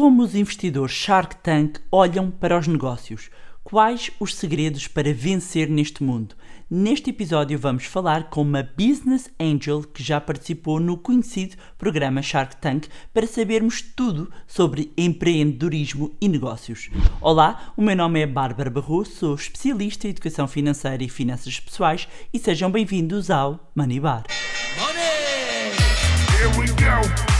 Como os investidores Shark Tank olham para os negócios? Quais os segredos para vencer neste mundo? Neste episódio vamos falar com uma Business Angel que já participou no conhecido programa Shark Tank para sabermos tudo sobre empreendedorismo e negócios. Olá, o meu nome é Bárbara Barroso, sou especialista em educação financeira e finanças pessoais e sejam bem-vindos ao Money Bar. Money! Here we go.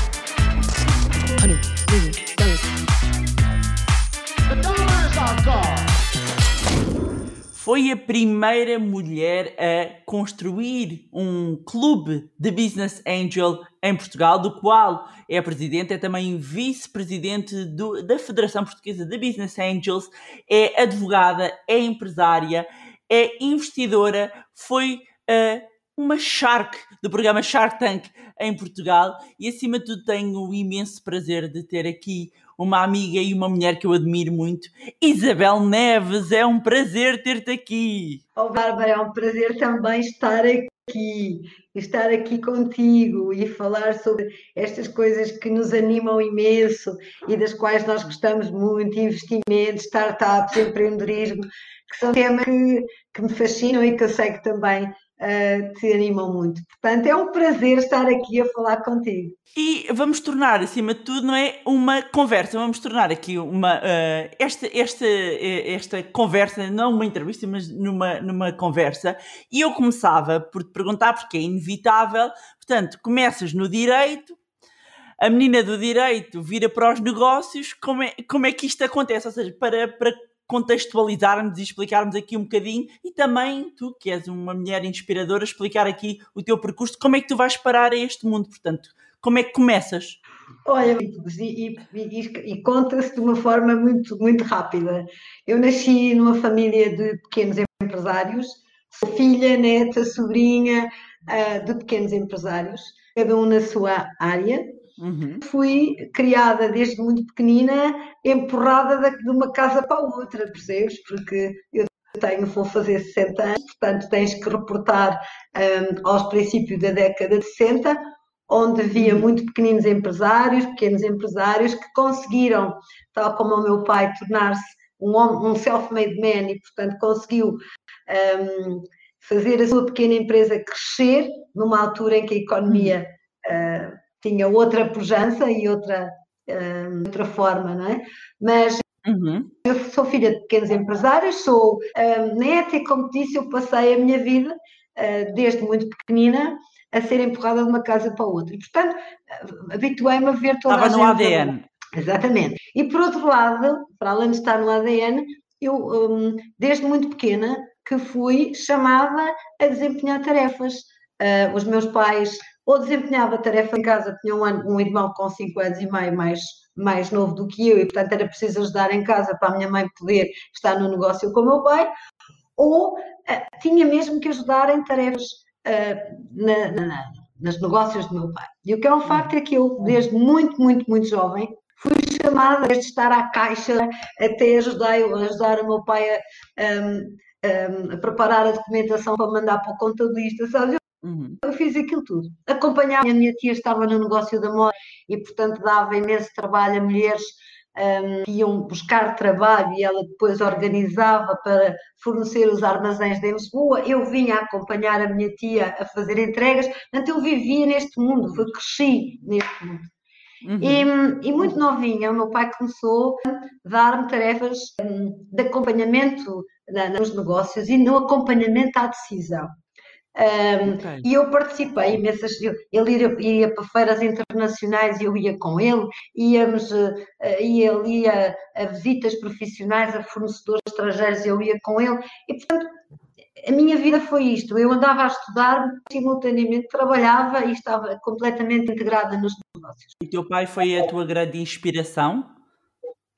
Foi a primeira mulher a construir um clube de Business Angel em Portugal, do qual é presidente, é também vice-presidente da Federação Portuguesa de Business Angels, é advogada, é empresária, é investidora, foi uh, uma Shark do programa Shark Tank em Portugal. E acima de tudo tenho o imenso prazer de ter aqui uma amiga e uma mulher que eu admiro muito, Isabel Neves, é um prazer ter-te aqui. Oh Bárbara, é um prazer também estar aqui, estar aqui contigo e falar sobre estas coisas que nos animam imenso e das quais nós gostamos muito, investimentos, startups, empreendedorismo, que são temas que, que me fascinam e que eu sei que também uh, te animam muito. Portanto, é um prazer estar aqui a falar contigo. E vamos tornar, acima de tudo, não é uma conversa, vamos tornar aqui uma uh, esta, esta, esta conversa, não uma entrevista, mas numa, numa conversa. E eu começava por te perguntar, porque é inevitável, portanto, começas no direito, a menina do direito vira para os negócios, como é, como é que isto acontece? Ou seja, para, para contextualizarmos e explicarmos aqui um bocadinho e também tu, que és uma mulher inspiradora, explicar aqui o teu percurso, como é que tu vais parar a este mundo, portanto, como é que começas? Olha, e, e, e, conta-se de uma forma muito, muito rápida. Eu nasci numa família de pequenos empresários, sou filha, neta, sobrinha uh, de pequenos empresários, cada um na sua área. Uhum. Fui criada desde muito pequenina, empurrada de uma casa para outra, percebes? Porque eu tenho, vou fazer 60 anos, portanto tens que reportar um, aos princípios da década de 60, onde havia uhum. muito pequeninos empresários, pequenos empresários que conseguiram, tal como o meu pai, tornar-se um, um self-made man e, portanto, conseguiu um, fazer a sua pequena empresa crescer numa altura em que a economia uh, tinha outra pujança e outra, uh, outra forma, não é? Mas uhum. eu sou filha de pequenos empresários, sou uh, neta e, como disse, eu passei a minha vida, uh, desde muito pequenina, a ser empurrada de uma casa para outra. E, portanto, habituei-me a ver toda Estava a gente... no ADN. Exatamente. E, por outro lado, para além de estar no ADN, eu, um, desde muito pequena, que fui chamada a desempenhar tarefas. Uh, os meus pais ou desempenhava tarefa em casa, tinha um, ano, um irmão com 5 anos e meio mais, mais novo do que eu e, portanto, era preciso ajudar em casa para a minha mãe poder estar no negócio com o meu pai, ou uh, tinha mesmo que ajudar em tarefas uh, na, na, nos negócios do meu pai. E o que é um facto é que eu, desde muito, muito, muito jovem, fui chamada desde estar à caixa até ajudar, ajudar o meu pai a, um, um, a preparar a documentação para mandar para o contabilista, sabe? Uhum. Eu fiz aquilo tudo. Acompanhava, a minha tia estava no negócio da moda e, portanto, dava imenso trabalho a mulheres um, que iam buscar trabalho e ela depois organizava para fornecer os armazéns de Lisboa. Eu vinha acompanhar a minha tia a fazer entregas, portanto, eu vivia neste mundo, eu cresci neste mundo. Uhum. E, e, muito novinha, o meu pai começou a dar-me tarefas um, de acompanhamento nos negócios e no acompanhamento à decisão. Um, okay. E eu participei imensas. Ele ia, ia, para feiras internacionais e eu ia com ele, íamos, uh, ia, ele ia a visitas profissionais a fornecedores estrangeiros, eu ia com ele, e portanto a minha vida foi isto. Eu andava a estudar, simultaneamente trabalhava e estava completamente integrada nos negócios. E teu pai foi a tua grande inspiração?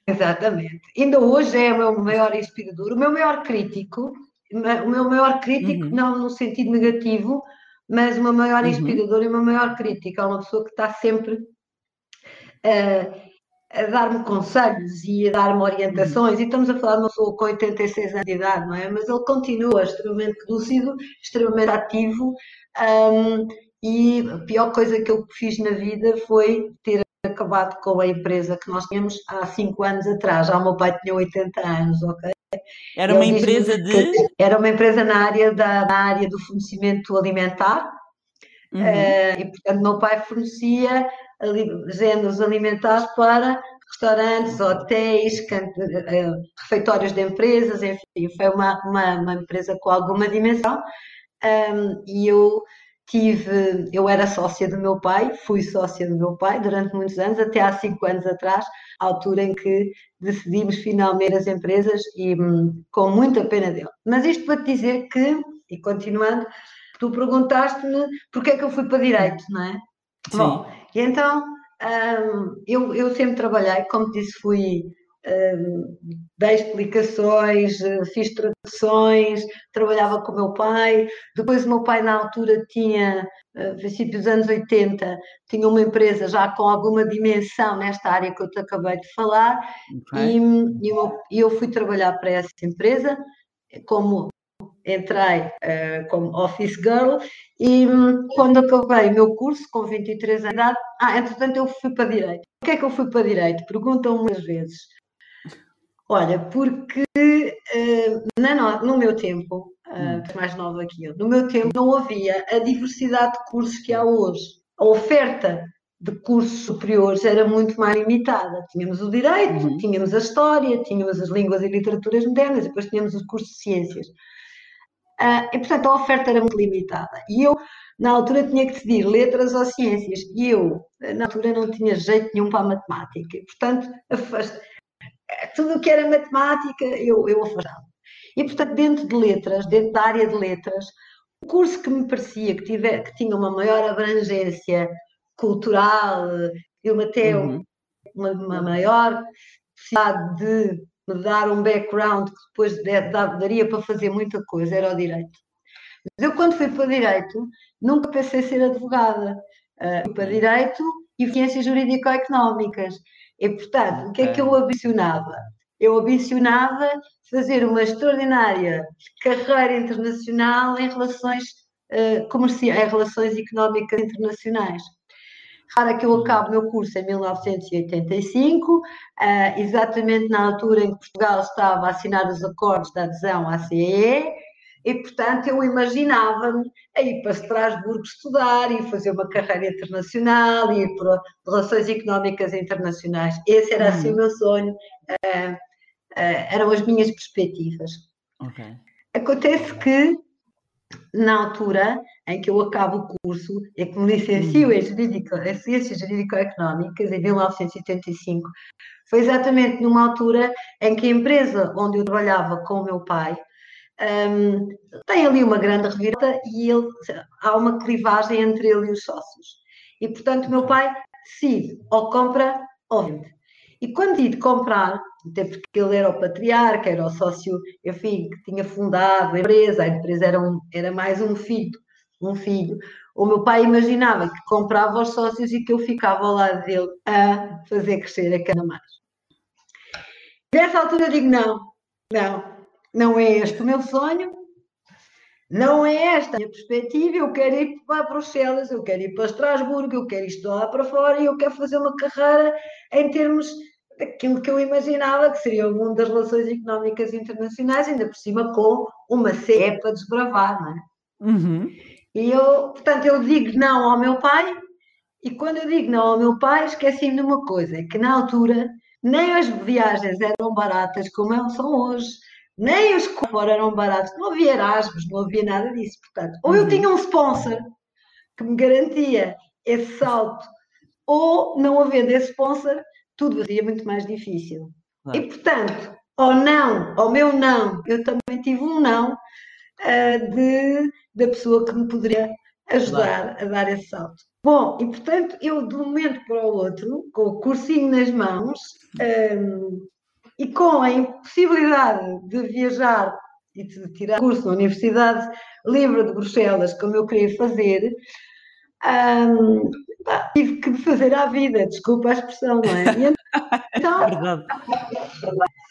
Exatamente. Ainda hoje é o meu maior inspirador, o meu maior crítico o meu maior crítico, uhum. não no sentido negativo, mas uma maior uhum. inspiradora e uma maior crítica. É uma pessoa que está sempre uh, a dar-me conselhos e a dar-me orientações. Uhum. E estamos a falar de uma pessoa com 86 anos de idade, não é? Mas ele continua extremamente lúcido, extremamente ativo. Um, e a pior coisa que eu fiz na vida foi ter acabado com a empresa que nós tínhamos há 5 anos atrás. Já o meu pai tinha 80 anos, ok? Era uma empresa de. Era uma empresa na área, da, na área do fornecimento alimentar. Uhum. Uh, e, portanto, meu pai fornecia géneros alimentares para restaurantes, hotéis, eh, refeitórios de empresas, enfim, foi uma, uma, uma empresa com alguma dimensão. Um, e eu tive, eu era sócia do meu pai, fui sócia do meu pai durante muitos anos, até há cinco anos atrás, a altura em que decidimos finalmente as empresas e hum, com muita pena dele. Mas isto para te dizer que, e continuando, tu perguntaste-me porque é que eu fui para Direito, não é? Sim. Bom, e então um, eu, eu sempre trabalhei, como disse, fui dei explicações, fiz traduções, trabalhava com o meu pai. Depois, o meu pai, na altura, tinha, a princípios dos anos 80, tinha uma empresa já com alguma dimensão nesta área que eu te acabei de falar, okay. e, e eu, eu fui trabalhar para essa empresa como entrei uh, como office girl e um, quando acabei o meu curso, com 23 anos de idade, ah, entretanto eu fui para Direito. Por que é que eu fui para Direito? Perguntam muitas vezes. Olha, porque uh, na, no meu tempo, uh, mais nova que eu, no meu tempo não havia a diversidade de cursos que há hoje. A oferta de cursos superiores era muito mais limitada. Tínhamos o direito, uhum. tínhamos a história, tínhamos as línguas e literaturas modernas, e depois tínhamos os cursos de ciências. Uh, e, portanto, a oferta era muito limitada. E eu, na altura, tinha que decidir letras ou ciências. E eu, na altura, não tinha jeito nenhum para a matemática. E, portanto, tudo o que era matemática, eu, eu afastava. E, portanto, dentro de letras, dentro da área de letras, o curso que me parecia que, tiver, que tinha uma maior abrangência cultural, eu até uhum. uma, uma maior possibilidade de me dar um background que depois daria para fazer muita coisa, era o direito. Mas eu, quando fui para direito, nunca pensei ser advogada. Uh, fui para direito e ciências jurídico-económicas. E, portanto, o que é que eu ambicionava? Eu ambicionava fazer uma extraordinária carreira internacional em relações uh, comerciais, em relações económicas internacionais. Para que eu acabo o meu curso em 1985, uh, exatamente na altura em que Portugal estava a assinar os acordos de adesão à CEE, e, portanto, eu imaginava-me a ir para Estrasburgo estudar e fazer uma carreira internacional e ir para relações económicas internacionais. Esse era, assim, o meu sonho, uh, uh, eram as minhas perspectivas. Okay. Acontece que na altura em que eu acabo o curso e que me licencio uhum. em, jurídico, em Ciências Jurídico-Económicas, em 1985, foi exatamente numa altura em que a empresa onde eu trabalhava com o meu pai um, tem ali uma grande reviravolta e ele, há uma clivagem entre ele e os sócios. E, portanto, o meu pai decide ou compra ou vende. E quando digo comprar, até porque ele era o patriarca, era o sócio, enfim, que tinha fundado a empresa, a empresa era, um, era mais um filho, um filho. O meu pai imaginava que comprava os sócios e que eu ficava ao lado dele a fazer crescer a cana mais. Nessa altura eu digo, não, não, não é este o meu sonho, não é esta a minha perspectiva, eu quero ir para Bruxelas, eu quero ir para Estrasburgo, eu quero estudar para fora e eu quero fazer uma carreira em termos daquilo que eu imaginava que seria o mundo das relações económicas internacionais, ainda por cima com uma CE para desbravar, não é? Uhum. E eu, portanto, eu digo não ao meu pai, e quando eu digo não ao meu pai, esqueci-me de uma coisa, é que na altura nem as viagens eram baratas como elas são hoje, nem os fora eram baratos, não havia Erasmus, não havia nada disso, portanto, ou eu uhum. tinha um sponsor que me garantia esse salto, ou não havendo esse sponsor, tudo seria muito mais difícil. E, portanto, ao não, ao meu não, eu também tive um não uh, de, da pessoa que me poderia ajudar a dar esse salto. Bom, e portanto, eu de um momento para o outro, com o cursinho nas mãos um, ehm, e com a impossibilidade de viajar e de tirar curso na Universidade Livre de Bruxelas, como eu queria fazer, tive que fazer à vida, desculpa a expressão, não é? Então,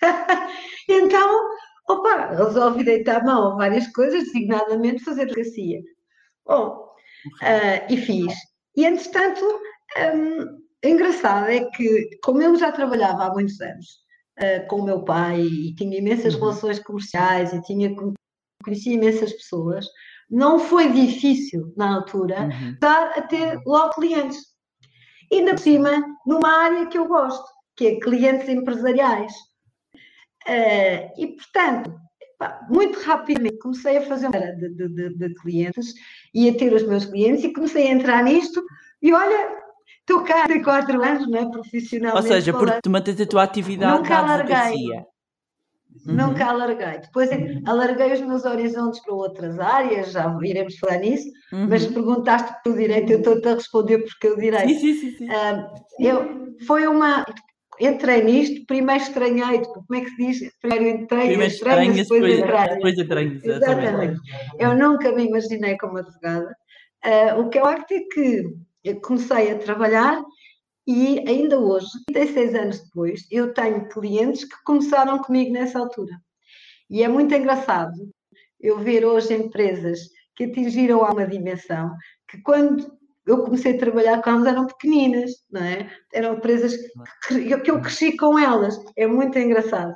então, opa, resolvi deitar a mão a várias coisas, designadamente fazer advocacia. Bom, uh, e fiz. E, entretanto, um, engraçado é que, como eu já trabalhava há muitos anos uh, com o meu pai e tinha imensas uhum. relações comerciais e tinha, conhecia imensas pessoas, não foi difícil na altura uhum. estar a ter logo clientes. E na cima, numa área que eu gosto, que é clientes empresariais. Uh, e, portanto, muito rapidamente comecei a fazer uma de, de, de, clientes e a ter os meus clientes e comecei a entrar nisto e olha, estou cá há quatro anos, não é? Profissionalmente. Ou seja, porque tu mantens a tua atividade Nunca advocacia. Uhum. Nunca alarguei. Depois alarguei os meus horizontes para outras áreas, já iremos falar nisso, uhum. mas perguntaste pelo direito, eu estou-te a responder porque eu direito. Sim, sim, sim. sim. Uh, eu, foi uma entrei nisto, primeiro estranhei, como é que se diz? Primeiro entrei, primeiro estranhas, depois, depois Depois estranhas, exatamente. Eu nunca me imaginei como advogada. Uh, o que eu acho é que comecei a trabalhar e ainda hoje, 36 anos depois, eu tenho clientes que começaram comigo nessa altura. E é muito engraçado eu ver hoje empresas que atingiram a uma dimensão que quando eu comecei a trabalhar com elas, eram pequeninas, não é? Eram empresas que, que eu cresci com elas. É muito engraçado.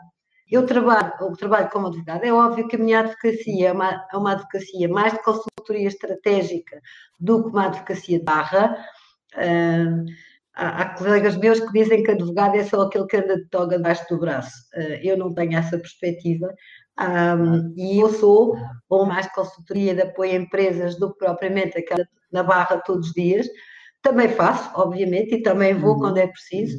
Eu trabalho, eu trabalho como advogada. É óbvio que a minha advocacia é uma, é uma advocacia mais de consultoria estratégica do que uma advocacia de barra. Uh, há, há, colegas meus que dizem que advogado é só aquele que anda de toga debaixo do braço. Uh, eu não tenho essa perspectiva. Um, e eu sou, ou mais de consultoria de apoio a empresas do que propriamente aquela na barra todos os dias. Também faço, obviamente, e também vou uhum. quando é preciso,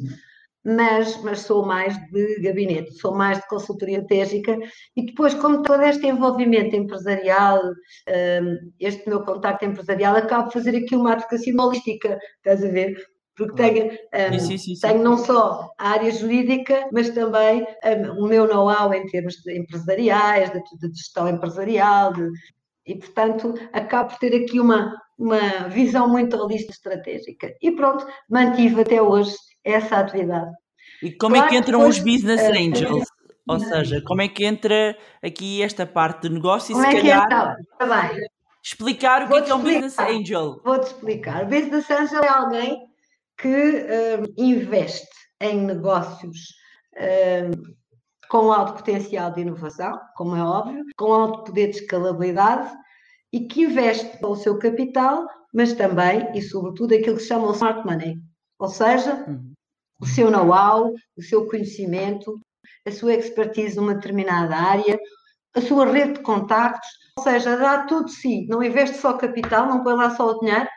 mas, mas sou mais de gabinete, sou mais de consultoria estratégica e depois, como todo este envolvimento empresarial, um, este meu contacto empresarial, acabo de fazer aqui uma advocacia holística, estás a ver? porque tenho, um, sim, sim, sim, tenho não só a área jurídica, mas também um, o meu know-how em termos empresariais, de, de gestão empresarial, de, e portanto acabo por ter aqui uma, uma visão muito holística estratégica. E pronto, mantive até hoje essa atividade. E como claro é que entram depois, os business eh, angels? Ou seja, como é que entra aqui esta parte de negócio e como se é calhar... Que então? Tá bem. Explicar o que é, que é um business angel. Vou-te explicar. O business angel é alguém que um, investe em negócios um, com alto potencial de inovação, como é óbvio, com alto poder de escalabilidade e que investe o seu capital, mas também e sobretudo aquilo que se chama o smart money, ou seja, uhum. O seu know-how, o seu conhecimento, a sua expertise numa determinada área, a sua rede de contactos, ou seja, dá tudo de si, não investe só capital, não põe lá só o dinheiro,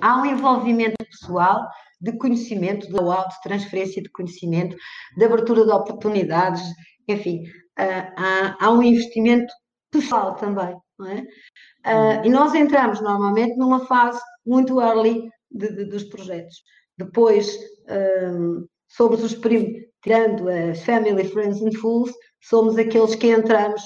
há um envolvimento pessoal de conhecimento, de know-how, de transferência de conhecimento, de abertura de oportunidades, enfim, uh, há, um investimento pessoal também, não é? Uh, e nós entramos normalmente numa fase muito early de, de, dos projetos. Depois um, somos os primos, tirando as Family, Friends and Fools, somos aqueles que entramos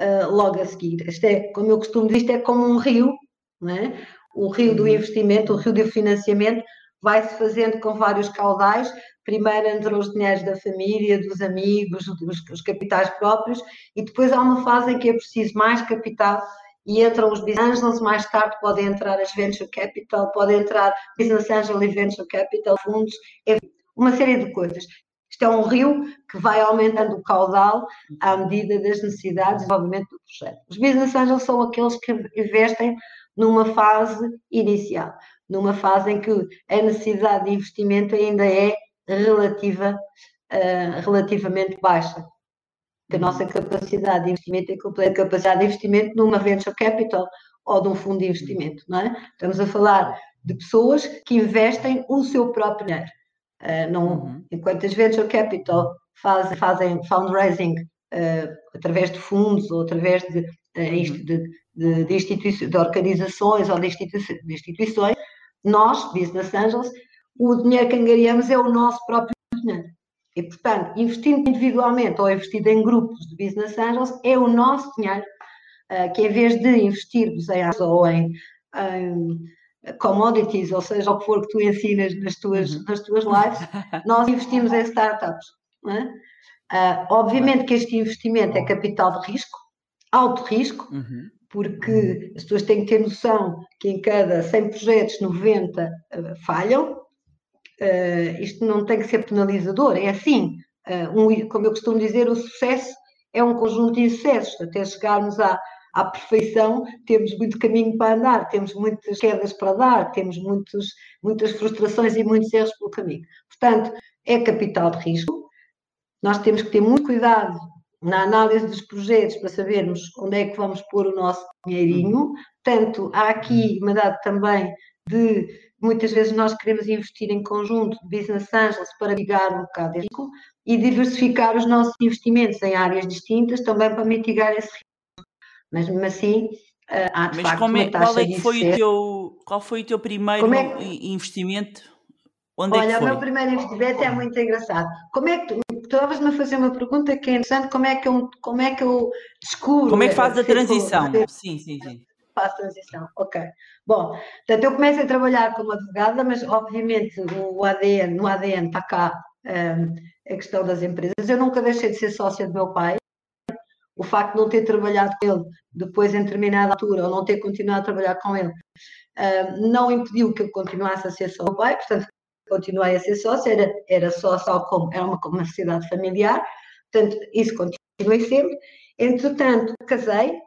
uh, logo a seguir. Isto é, como eu costumo dizer, isto é como um rio, não é? o rio do uhum. investimento, o rio do financiamento, vai-se fazendo com vários caudais. Primeiro entram os dinheiros da família, dos amigos, dos, dos capitais próprios, e depois há uma fase em que é preciso mais capital e entram os business angels, mais tarde podem entrar as venture capital, podem entrar business angel e venture capital, fundos, uma série de coisas. Isto é um rio que vai aumentando o caudal à medida das necessidades de desenvolvimento do projeto. Os business angels são aqueles que investem numa fase inicial, numa fase em que a necessidade de investimento ainda é relativa, uh, relativamente baixa. Que a nossa capacidade de investimento é a capacidade de investimento numa venture capital ou de um fundo de investimento, não é? Estamos a falar de pessoas que investem o seu próprio dinheiro. Uh, não, uhum. Enquanto as venture capital faz, fazem fundraising uh, através de fundos ou através de, uh, de, de, de, instituições, de organizações ou de, de instituições, nós, Business Angels, o dinheiro que angariamos é o nosso próprio dinheiro. E, portanto, investindo individualmente ou investindo em grupos de Business Angels, é o nosso dinheiro uh, que, em vez de investirmos em ações ou em, em, commodities, ou seja, o que for que tu ensinas nas tuas, uhum. nas tuas lives, nós investimos em startups. É? Uh, obviamente que este investimento é capital de risco, alto risco, uhum porque as pessoas têm que ter noção que em cada 100 projetos, 90 uh, falham, uh, isto não tem que ser penalizador, é assim, uh, um, como eu costumo dizer, o sucesso é um conjunto de insucessos, até chegarmos à, à perfeição, temos muito caminho para andar, temos muitas quedas para dar, temos muitos, muitas frustrações e muitos erros pelo caminho. Portanto, é capital de risco, nós temos que ter muito cuidado na análise dos projetos para sabermos onde é que vamos pôr o nosso dinheirinho. Portanto, há aqui uma dada também de muitas vezes nós queremos investir em conjunto de business angels para mitigar um bocado esse risco e diversificar os nossos investimentos em áreas distintas também para mitigar esse risco. Mas mesmo assim, eh, há de Mas facto como é, qual, é que foi o teu, qual foi o teu primeiro é que- investimento? Onde é Olha, que o meu primeiro investimento é muito engraçado. Como é que tu estavas-me a fazer uma pergunta que é interessante, como é que eu, como é que eu descubro Como é que faz a transição? Sim, sim, sim. Faço transição, ok. Bom, portanto, eu começo a trabalhar como advogada, mas obviamente o ADN, no ADN está cá hum, a questão das empresas. Eu nunca deixei de ser sócia do meu pai. O facto de não ter trabalhado com ele depois em determinada altura, ou não ter continuado a trabalhar com ele, hum, não impediu que eu continuasse a ser só do pai, portanto, continuei a ser sócia, era, era só, só como, era uma, uma sociedade familiar, portanto, isso continuei sempre. Entretanto, casei,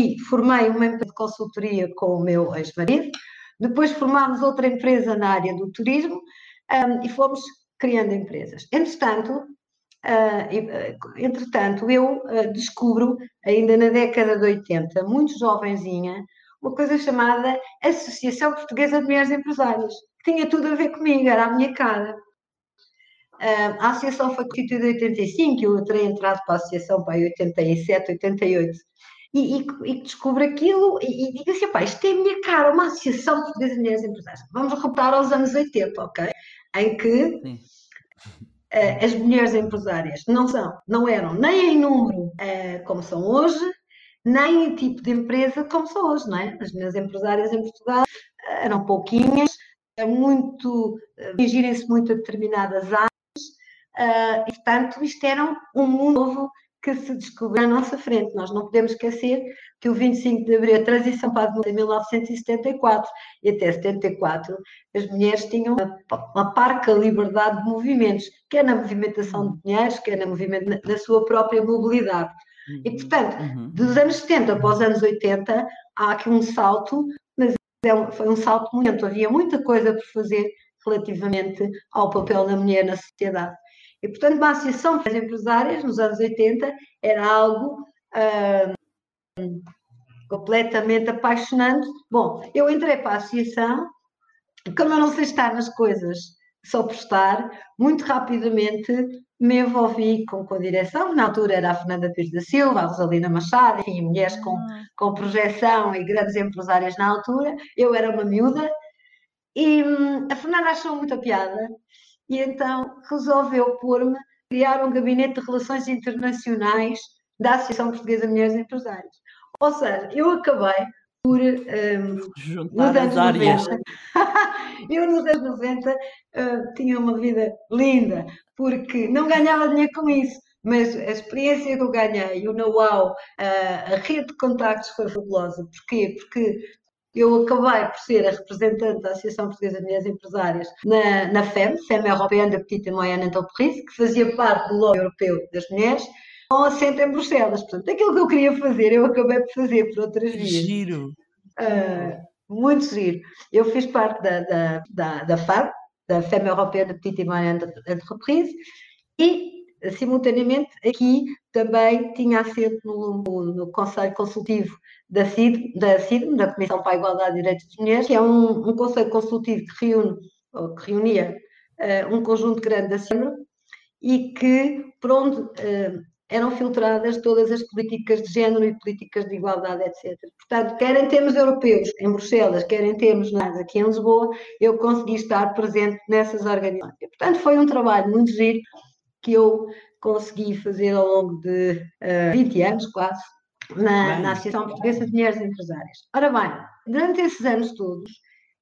e formei uma empresa de consultoria com o meu ex-marido, depois formámos outra empresa na área do turismo um, e fomos criando empresas. Entretanto, uh, uh, entretanto eu uh, descubro, ainda na década de 80, muito jovenzinha, uma coisa chamada Associação Portuguesa de Mulheres Empresárias, que tinha tudo a ver comigo, era a minha cara. a associação foi constituída em 85, eu terei entrado para a associação para 87, 88 e, e, e descubro aquilo e, e digo assim, pá, isto é a minha cara, uma associação portuguesa de mulheres empresárias. Vamos recuperar aos anos 80, ok? Em que uh, as mulheres empresárias não são, não eram nem em número uh, como são hoje, nem em tipo de empresa como são hoje, não é? As mulheres empresárias em Portugal uh, eram pouquinhas, muito, dirigirem-se muito a determinadas áreas, e portanto isto era um mundo novo que se descobriu à nossa frente. Nós não podemos esquecer que o 25 de Abril, a transição para a democracia em 1974 e até 74, as mulheres tinham uma, uma parca liberdade de movimentos, quer na movimentação de dinheiros, quer na, movimento, na, sua própria mobilidade. E, portanto, uhum. dos anos 70 para os anos 80, há aqui um salto, mas é foi um salto muito. Havia muita coisa por fazer relativamente ao papel da mulher na sociedade. E, portanto, uma associação para as empresárias, nos anos 80, era algo hum, completamente apaixonante. Bom, eu entrei para a associação, como eu não sei estar nas coisas só por estar, muito rapidamente me envolvi com, com a direção. Na altura era a Fernanda Pires da Silva, a Rosalina Machado, enfim, mulheres com, com projeção e grandes empresárias na altura. Eu era uma miúda e hum, a Fernanda achou muita piada e então resolveu pôr-me criar um gabinete de relações internacionais da Associação Portuguesa de Mulheres Empresárias. Ou seja, eu acabei por um, Juntar nos anos áreas. 90, eu nos anos 90 uh, tinha uma vida linda, porque não ganhava dinheiro com isso, mas a experiência que eu ganhei, o know-how, uh, a rede de contactos foi fabulosa. Porquê? Porque eu acabei por ser a representante da Associação Portuguesa de Mulheres Empresárias na, na FEM, FEM Européenne de Petite et Moyenne Entreprise, que fazia parte do lobby europeu das mulheres, com assento em Bruxelas. Portanto, aquilo que eu queria fazer, eu acabei por fazer por outras vias. Giro! Uh, muito giro. Eu fiz parte da, da, da, da FAB, da FEM Européenne de Petite et Moyenne Entreprise, e simultaneamente aqui também tinha assento no, no, Conselho Consultivo da CID, da CID, da Comissão para a Igualdade e Direitos das Mulheres, que é um, um conselho consultivo que reúne, ou que reunia uh, um conjunto grande da CIMRA e que, por onde uh, eram filtradas todas as políticas de género e políticas de igualdade, etc. Portanto, quer em termos europeus, em Bruxelas, quer em termos aqui em Lisboa, eu consegui estar presente nessas organizações. Portanto, foi um trabalho muito giro que eu consegui fazer ao longo de uh, 20 anos, quase, na, na, Associação Portuguesa de Mulheres Empresárias. Ora bem, durante esses anos todos,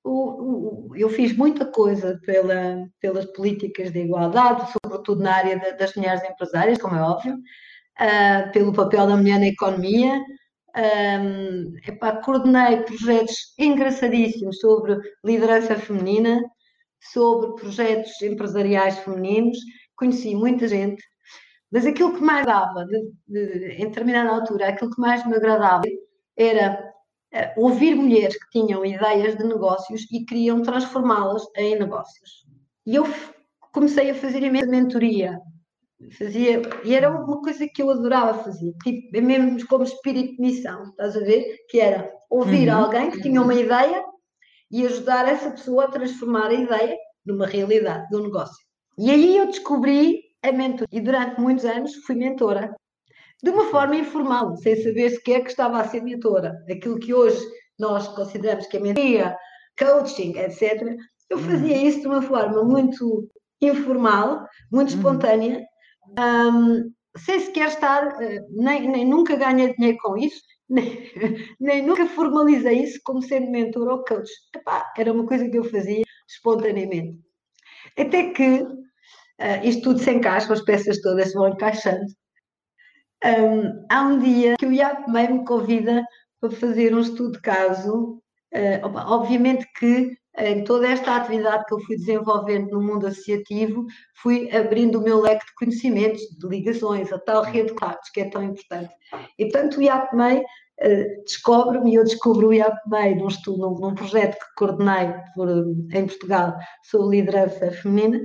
o, o, eu fiz muita coisa pela, pelas políticas de igualdade, sobretudo na área de, das mulheres empresárias, como é óbvio, uh, pelo papel da mulher na economia. Um, epá, coordenei projetos engraçadíssimos sobre liderança feminina, sobre projetos empresariais femininos, conheci muita gente, mas aquilo que mais dava, de, de, em determinada altura, aquilo que mais me agradava era uh, ouvir mulheres que tinham ideias de negócios e queriam transformá-las em negócios. E eu comecei a fazer imensa mentoria. Fazia, e era uma coisa que eu adorava fazer, tipo, é mesmo como espírito de missão, estás a ver? Que era ouvir uhum. alguém que tinha uma ideia e ajudar essa pessoa a transformar a ideia numa realidade, de um negócio. E aí eu descobri a mentoria e durante muitos anos fui mentora, de uma forma informal, sem saber sequer que estava a ser mentora. Aquilo que hoje nós consideramos que é mentoria, coaching, etc. Eu uhum. fazia isso de uma forma muito informal, muito uhum. espontânea, um, sem sequer estar, eh, nem, nem nunca ganhei dinheiro com isso, nem, nem nunca formalizei isso como sendo mentor ou coach. Epá, era uma coisa que eu fazia espontaneamente. Até que uh, isto tudo se encaixa, as peças todas vão encaixando. Um, há um dia que o IAP meio me convida para fazer um estudo de caso. Uh, obviamente que em toda esta atividade que eu fui desenvolvendo no mundo associativo, fui abrindo o meu leque de conhecimentos, de ligações, a tal rede de contactos que é tão importante. E, portanto, o IAPMEI uh, descobre-me, e eu descubro o IAPMEI num, estudo, num, num projeto que coordenei por, em Portugal sobre liderança feminina,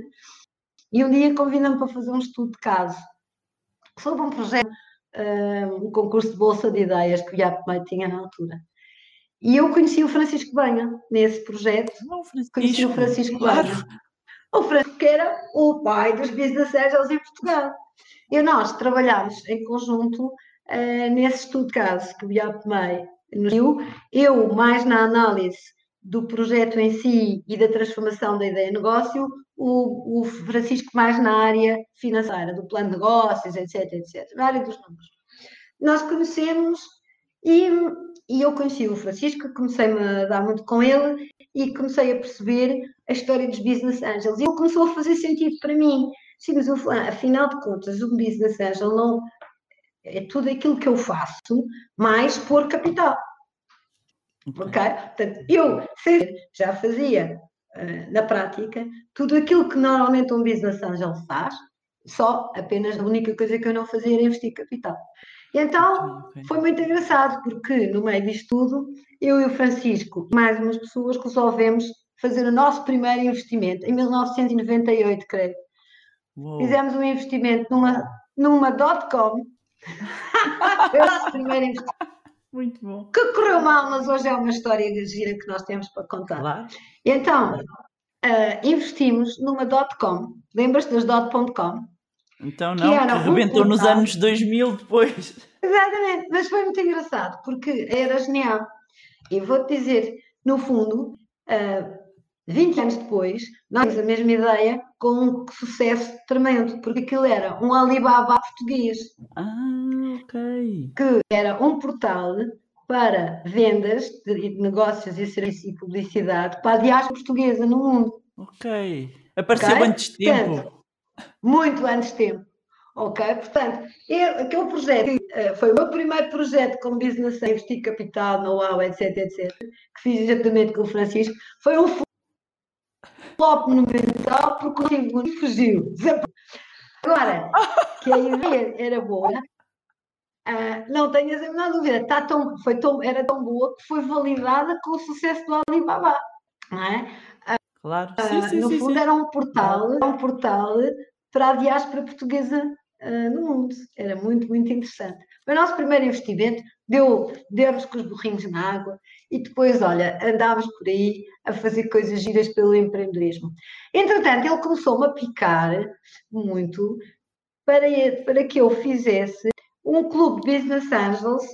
e um dia convida-me para fazer um estudo de caso sobre um projeto, uh, um concurso de Bolsa de Ideias que o IAPMEI tinha na altura. E eu conheci o Francisco Banha nesse projeto. Não, Francisco. Conheci o Francisco claro. Banha. O Francisco que era o pai dos Business Angels em Portugal. E nós trabalhámos em conjunto uh, nesse estudo de caso que o IAPMEI nos deu. Eu mais na análise do projeto em si e da transformação da ideia de negócio, o, o Francisco mais na área financeira, do plano de negócios, etc, etc, na área dos números. Nós conhecemos e, e eu conheci o Francisco, comecei-me a dar muito com ele e comecei a perceber a história dos Business Angels. E ele começou a fazer sentido para mim. Sim, mas eu, afinal de contas, o Business Angel não é tudo aquilo que eu faço, mais por capital. Ok? Portanto, eu já fazia uh, na prática tudo aquilo que normalmente um Business Angel faz, só apenas a única coisa que eu não fazia era investir capital. E então okay. foi muito engraçado, porque no meio disto tudo, eu e o Francisco, mais umas pessoas, resolvemos fazer o nosso primeiro investimento, em 1998, creio. Fizemos um investimento numa, numa dot-com. Primeiro. Muito bom. Que correu mal, mas hoje é uma história de gira que nós temos para contar. Claro. Então, uh, investimos numa dot-com. Lembras-te das dot.com? Então não, que, que arrebentou um nos anos 2000 depois. Exatamente, mas foi muito engraçado, porque era genial. E vou-te dizer, no fundo, uh, 20 anos depois, nós temos a mesma ideia com um sucesso tremendo, porque aquilo era um Alibaba português. Ah, ok. Que era um portal para vendas de negócios e serviços e publicidade para a diáspora portuguesa no mundo. Ok. Apareceu okay? antes de tempo. Portanto, muito antes de tempo. Ok? Portanto, eu, aquele projeto uh, foi o meu primeiro projeto como business investir capital, know-how, etc, etc, que fiz exatamente com o Francisco, foi um flop monumental porque o segundo fugiu. Agora, que a ideia era boa, uh, não tenhas a menor dúvida, tá tão, foi tão, era tão boa que foi validada com o sucesso do Alibaba. Não é? Claro. Sim, sim, no sim, fundo era um portal, era um portal para a diáspora portuguesa uh, no mundo. Era muito, muito interessante. Foi o nosso primeiro investimento, deu, deu-nos com os burrinhos na água e depois, olha, andávamos por aí a fazer coisas giras pelo empreendedorismo. Entretanto, ele começou-me a picar muito para, para que eu fizesse um clube Business Angels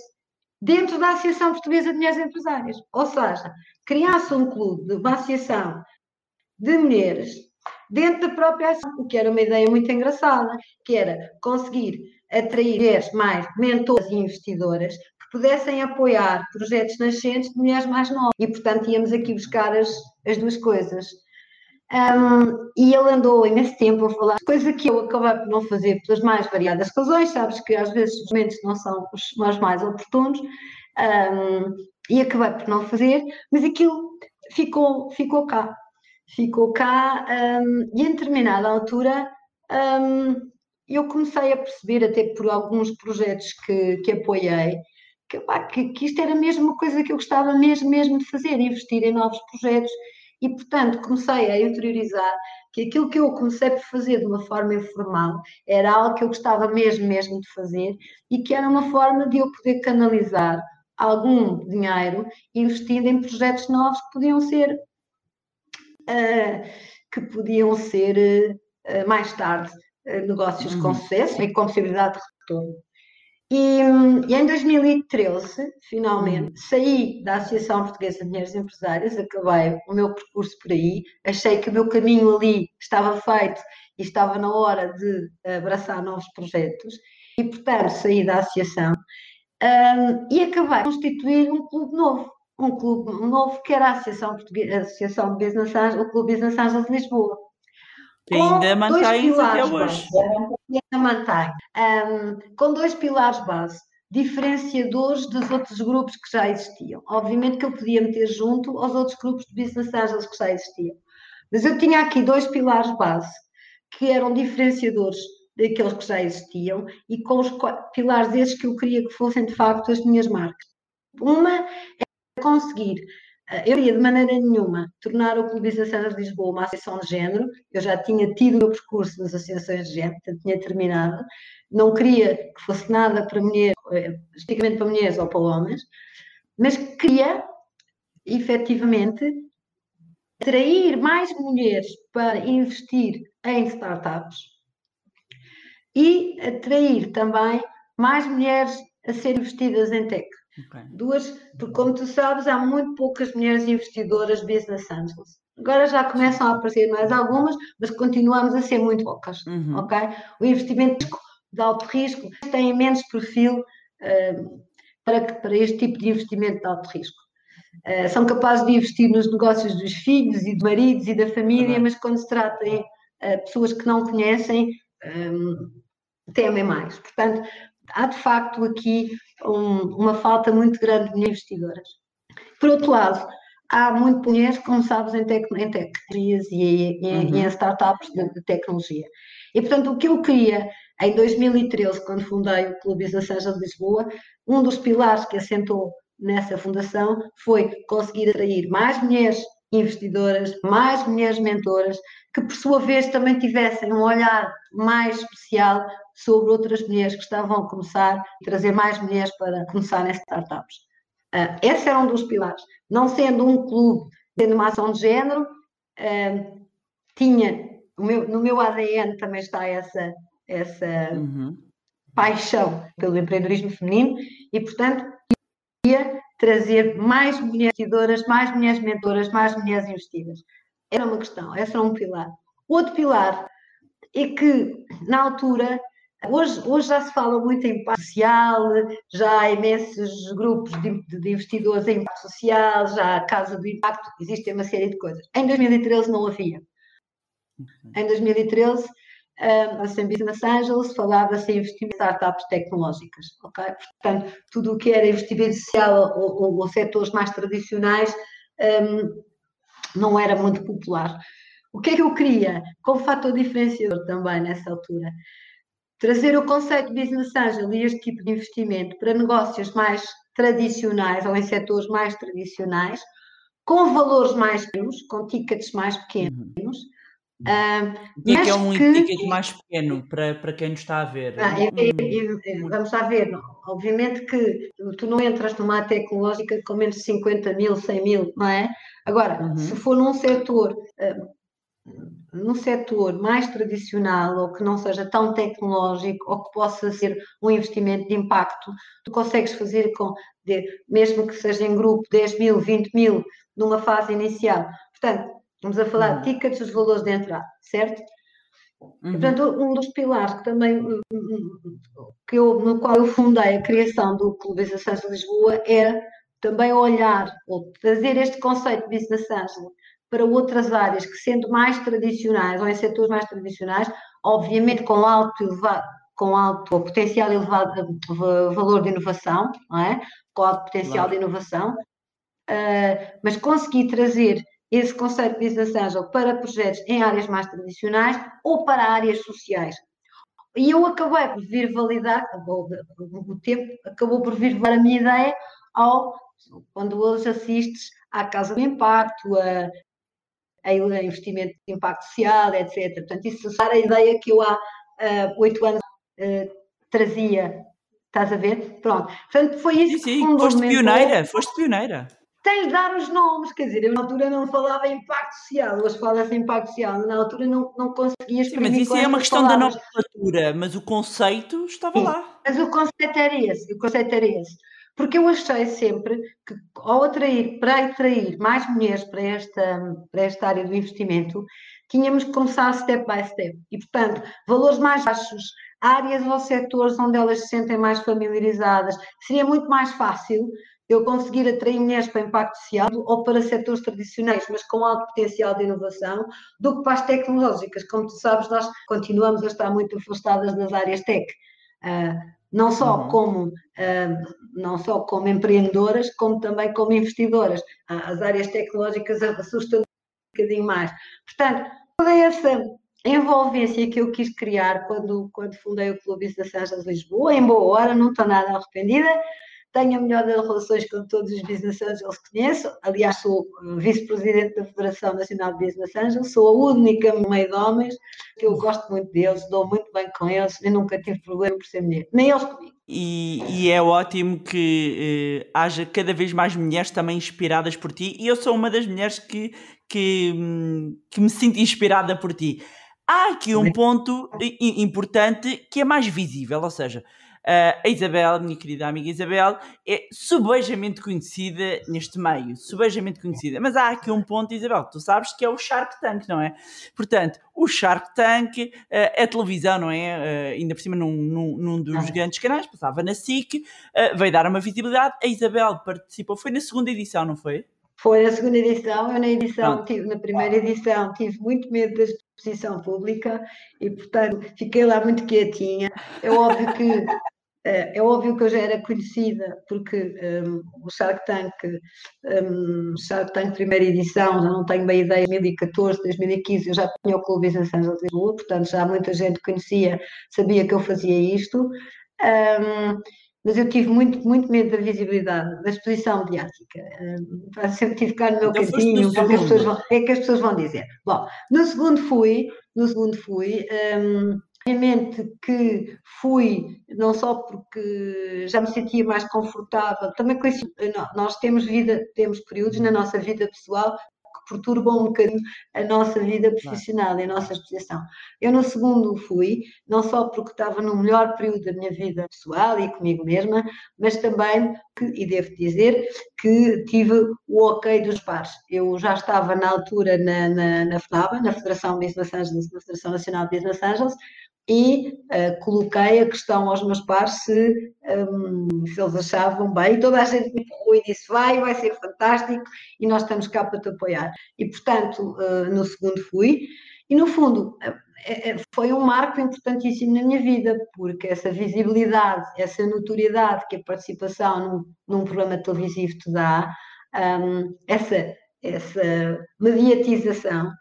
dentro da Associação Portuguesa de Mulheres Empresárias. Ou seja, criasse um clube uma associação de mulheres dentro da própria ação, o que era uma ideia muito engraçada, que era conseguir atrair mais mentoras e investidoras pudessem apoiar projetos nascentes de mulheres mais novas. E, portanto, íamos aqui buscar as, as duas coisas. Um, e ele andou imenso tempo a falar, coisa que eu acabei por não fazer pelas mais variadas razões, sabes que às vezes os momentos não são os mais oportunos, um, e acabei por não fazer, mas aquilo ficou, ficou cá ficou cá um, e em determinada altura eu comecei a perceber, até por alguns projetos que, que apoiei, que, pá, que, que, isto era mesmo uma coisa que eu gostava mesmo, mesmo de fazer, investir em novos projetos e, portanto, comecei a interiorizar que aquilo que eu comecei por fazer de uma forma informal era algo que eu gostava mesmo, mesmo de fazer e que era uma forma de eu poder canalizar algum dinheiro investindo em projetos novos que podiam ser uh, que podiam ser uh, mais tarde uh, negócios uhum. com sucesso e com possibilidade de retorno. E, e, em 2013, finalmente, uhum. saí da Associação Portuguesa de Mulheres Empresárias, acabei o meu percurso por aí, achei que o meu caminho ali estava feito e estava na hora de abraçar novos projetos e, portanto, saí da associação um, e acabei de constituir um clube novo, um clube novo que era a Associação, Portuguesa, Associação Business Angels, o Clube Business Angels de Lisboa. Que ainda mantém até hoje. Ainda mantém. Um, com dois pilares base, diferenciadores dos outros grupos que já existiam. Obviamente que eu podia meter junto aos outros grupos de Business Angels que já existiam. Mas eu tinha aqui dois pilares base, que eram diferenciadores daqueles que já existiam e com os pilares esses que eu queria que fossem de facto as minhas marcas. Uma é conseguir, eu queria de maneira nenhuma tornar o Clube Associações de Lisboa uma associação de género, eu já tinha tido o meu percurso nas associações de género, portanto tinha terminado, não queria que fosse nada para mulheres, eh, especificamente para mulheres ou para homens, mas queria, efetivamente, atrair mais mulheres para investir em startups, e atrair também mais mulheres a serem investidas em tech. Okay. Duas, porque como tu sabes, há muito poucas mulheres investidoras business angels. Agora já começam a aparecer mais algumas, mas continuamos a ser muito poucas, uhum. ok? O investimento de alto risco tem menos perfil uh, para, para este tipo de investimento de alto risco. Uh, são capazes de investir nos negócios dos filhos e dos maridos e da família, uhum. mas quando se trata de uh, pessoas que não conhecem, um, temem mais. Portanto, há de facto aqui um, uma falta muito grande de investidoras. Por outro lado, há muito mulheres, como sabes, em, tec em tecnologias e, e, uhum. e, em startups de, de, tecnologia. E, portanto, o que eu queria em 2013, quando fundei o Clube Angel de Lisboa, um dos pilares que assentou nessa fundação foi conseguir atrair mais mulheres investidoras, mais mulheres mentoras, que por sua vez também tivessem um olhar mais especial sobre outras mulheres que estavam a começar trazer mais mulheres para começar em startups. Uh, esse era um dos pilares. Não sendo um clube, tendo uma ação de género, uh, tinha, meu, no meu ADN também está essa, essa uhum. paixão pelo empreendedorismo feminino e, portanto, queria trazer mais mulheres investidoras, mais mulheres mentoras, mais mulheres investidas. Era uma questão, esse era um pilar. Outro pilar é que, na altura, hoje, hoje já se fala muito em impacto social, já há imensos grupos de, de investidores em impacto social, já há a Casa do Impacto, existem uma série de coisas. Em 2013 não havia. Em 2013 um, em Business Angels falava-se em investimento em startups tecnológicas, ok? Portanto, tudo o que era investimento social ou, ou, ou setores mais tradicionais um, não era muito popular. O que é que eu queria? Como fator diferenciador também nessa altura? Trazer o conceito de Business Angel e este tipo de investimento para negócios mais tradicionais ou em setores mais tradicionais, com valores mais pequenos, com tickets mais pequenos, uhum Uh, e que é um que... ticket mais pequeno para, para quem nos está a ver. Ah, eu, eu, eu, vamos lá ver. Obviamente que tu não entras numa tecnológica com menos de 50 mil, 100 mil, não é? Agora, uhum. se for num setor, uh, num setor mais tradicional ou que não seja tão tecnológico ou que possa ser um investimento de impacto, tu consegues fazer com, de, mesmo que seja em grupo, 10 mil, 20 mil, numa fase inicial. Portanto, Estamos a falar de tickets, os valores de entrada, certo? Uhum. Portanto, um dos pilares que também que eu, no qual eu fundei a criação do Clube Business Angel de Lisboa era também olhar ou trazer este conceito de Business Angel para outras áreas que, sendo mais tradicionais ou em setores mais tradicionais, obviamente com alto elevado, com alto potencial elevado valor de inovação, não é? com alto potencial claro. de inovação, uh, mas conseguir trazer esse conceito de business angel para projetos em áreas mais tradicionais ou para áreas sociais. E eu acabei por vir validar, o tempo acabou por vir validar a minha ideia ao, quando hoje assistes à Casa do Impacto, a, a investimento de impacto social, etc. Portanto, isso é a ideia que eu há oito anos uh, trazia. Estás a ver? Pronto. Portanto, foi isso sim, sim. que Foste pioneira, foste pioneira tens de dar os nomes, quer dizer, eu na altura não falava em impacto social, hoje fala-se em impacto social, na altura não, não conseguia exprimir Sim, mas isso é uma questão palavras. da nomenclatura, mas o conceito estava Sim, lá. Mas o conceito era esse, o conceito era esse. Porque eu achei sempre que ao atrair, para atrair mais mulheres para esta, para esta área do investimento, tínhamos que começar step by step. E, portanto, valores mais baixos, áreas ou setores onde elas se sentem mais familiarizadas, seria muito mais fácil eu conseguir atrair mulheres para impacto social ou para setores tradicionais, mas com alto potencial de inovação, do que para as tecnológicas. Como tu sabes, nós continuamos a estar muito afastadas das áreas tech. Uh, não só uhum. como uh, não só como empreendedoras, como também como investidoras. Uh, as áreas tecnológicas assustam um bocadinho mais. Portanto, toda essa envolvência que eu quis criar quando, quando fundei o Clube Business Angels Lisboa, em boa hora, não estou nada arrependida, tenho a melhor das relações com todos os Business Angels que conheço. Aliás, sou vice-presidente da Federação Nacional de Business Angels, sou a única no meio de homens que eu gosto muito deles, dou muito bem com eles e nunca tive problema por ser mulher, nem eles comigo. E, e, é ótimo que eh, haja cada vez mais mulheres também inspiradas por ti, e eu sou uma das mulheres que, que, hum, que me sinto inspirada por ti. Há aqui um ponto importante que é mais visível, ou seja, Uh, a Isabel, minha querida amiga Isabel, é subejamente conhecida neste meio, subejamente conhecida. Mas há aqui um ponto, Isabel, tu sabes que é o Shark Tank, não é? Portanto, o Shark Tank, uh, a televisão, não é? Uh, ainda por cima num, num, num dos ah. grandes canais, passava na SIC, veio dar uma visibilidade. A Isabel participou, foi na segunda edição, não foi? Foi na segunda edição, eu na edição, tive, na primeira edição tive muito medo da exposição pública e, portanto, fiquei lá muito quietinha. É óbvio que é, óbvio que eu já era conhecida, porque um, o Shark Tank, um, Shark Tank primeira edição, já não tenho bem ideia, 2014, 2015, eu já tinha o Clube Business Angels de Lisboa, portanto já muita gente conhecia, sabia que eu fazia isto, um, mas eu tive muito, muito medo da visibilidade, da exposição mediática. Um, sempre tive que ficar no meu então cantinho, o que, as pessoas vão, é que as pessoas vão dizer. Bom, no segundo fui, no segundo fui, um, Obviamente que fui, não só porque já me sentia mais confortável, também conheci, nós temos vida, temos períodos na nossa vida pessoal que perturbam um bocadinho a nossa vida profissional e a nossa exposição. Eu no segundo fui, não só porque estava no melhor período da minha vida pessoal e comigo mesma, mas também, que, e devo dizer, que tive o ok dos pares. Eu já estava na altura na, na, na FNABA, na Federação Business Angels, na Federação Nacional de Business Angels, e uh, coloquei a questão aos meus pares se, um, se eles achavam bem. Toda a gente me empurrou e disse: vai, vai ser fantástico e nós estamos cá para te apoiar. E, portanto, uh, no segundo fui. E, no fundo, uh, foi um marco importantíssimo na minha vida, porque essa visibilidade, essa notoriedade que a participação num, num programa televisivo te dá, um, essa, essa mediatização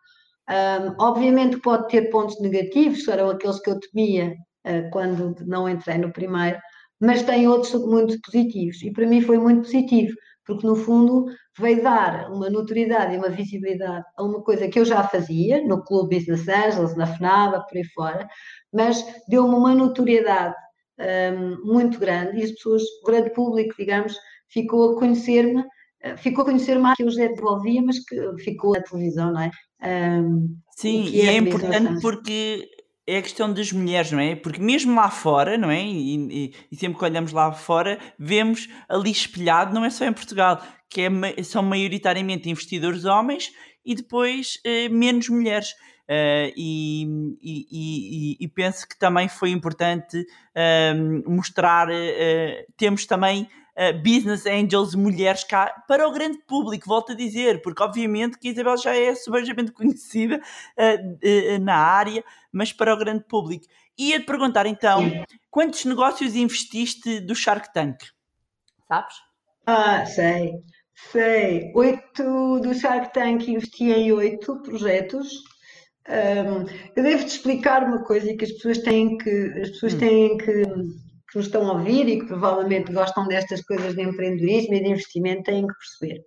um, obviamente pode ter pontos negativos, eram aqueles que eu temia uh, quando não entrei no primeiro, mas tem outros muito positivos. E para mim foi muito positivo, porque no fundo veio dar uma notoriedade e uma visibilidade a uma coisa que eu já fazia no Clube Business Angels, na FNABA, por aí fora, mas deu-me uma notoriedade um, muito grande e as pessoas, o grande público, digamos, ficou a conhecer-me ficou a conhecer mais que eu já desenvolvia, mas que ficou na televisão, não é? Um, Sim, e é, é importante porque é a questão das mulheres, não é? Porque mesmo lá fora, não é? E, e, e, sempre que olhamos lá fora, vemos ali espelhado, não é só em Portugal, que é, são maioritariamente investidores homens e depois eh, menos mulheres. Uh, e, e, e, penso que também foi importante uh, mostrar, uh, temos também uh, business angels, mulheres cá, para o grande público, volto a dizer, porque obviamente que a Isabel já é subejamente conhecida uh, na área, mas para o grande público. Ia-te perguntar então, quantos negócios investiste do Shark Tank? Sabes? Ah, sei. Sei, oito do Shark Tank investi em oito projetos. Um, eu devo-te explicar uma coisa que as pessoas têm que, as pessoas hum. têm que, que nos estão a ouvir e que provavelmente gostam destas coisas de empreendedorismo e de investimento têm que perceber.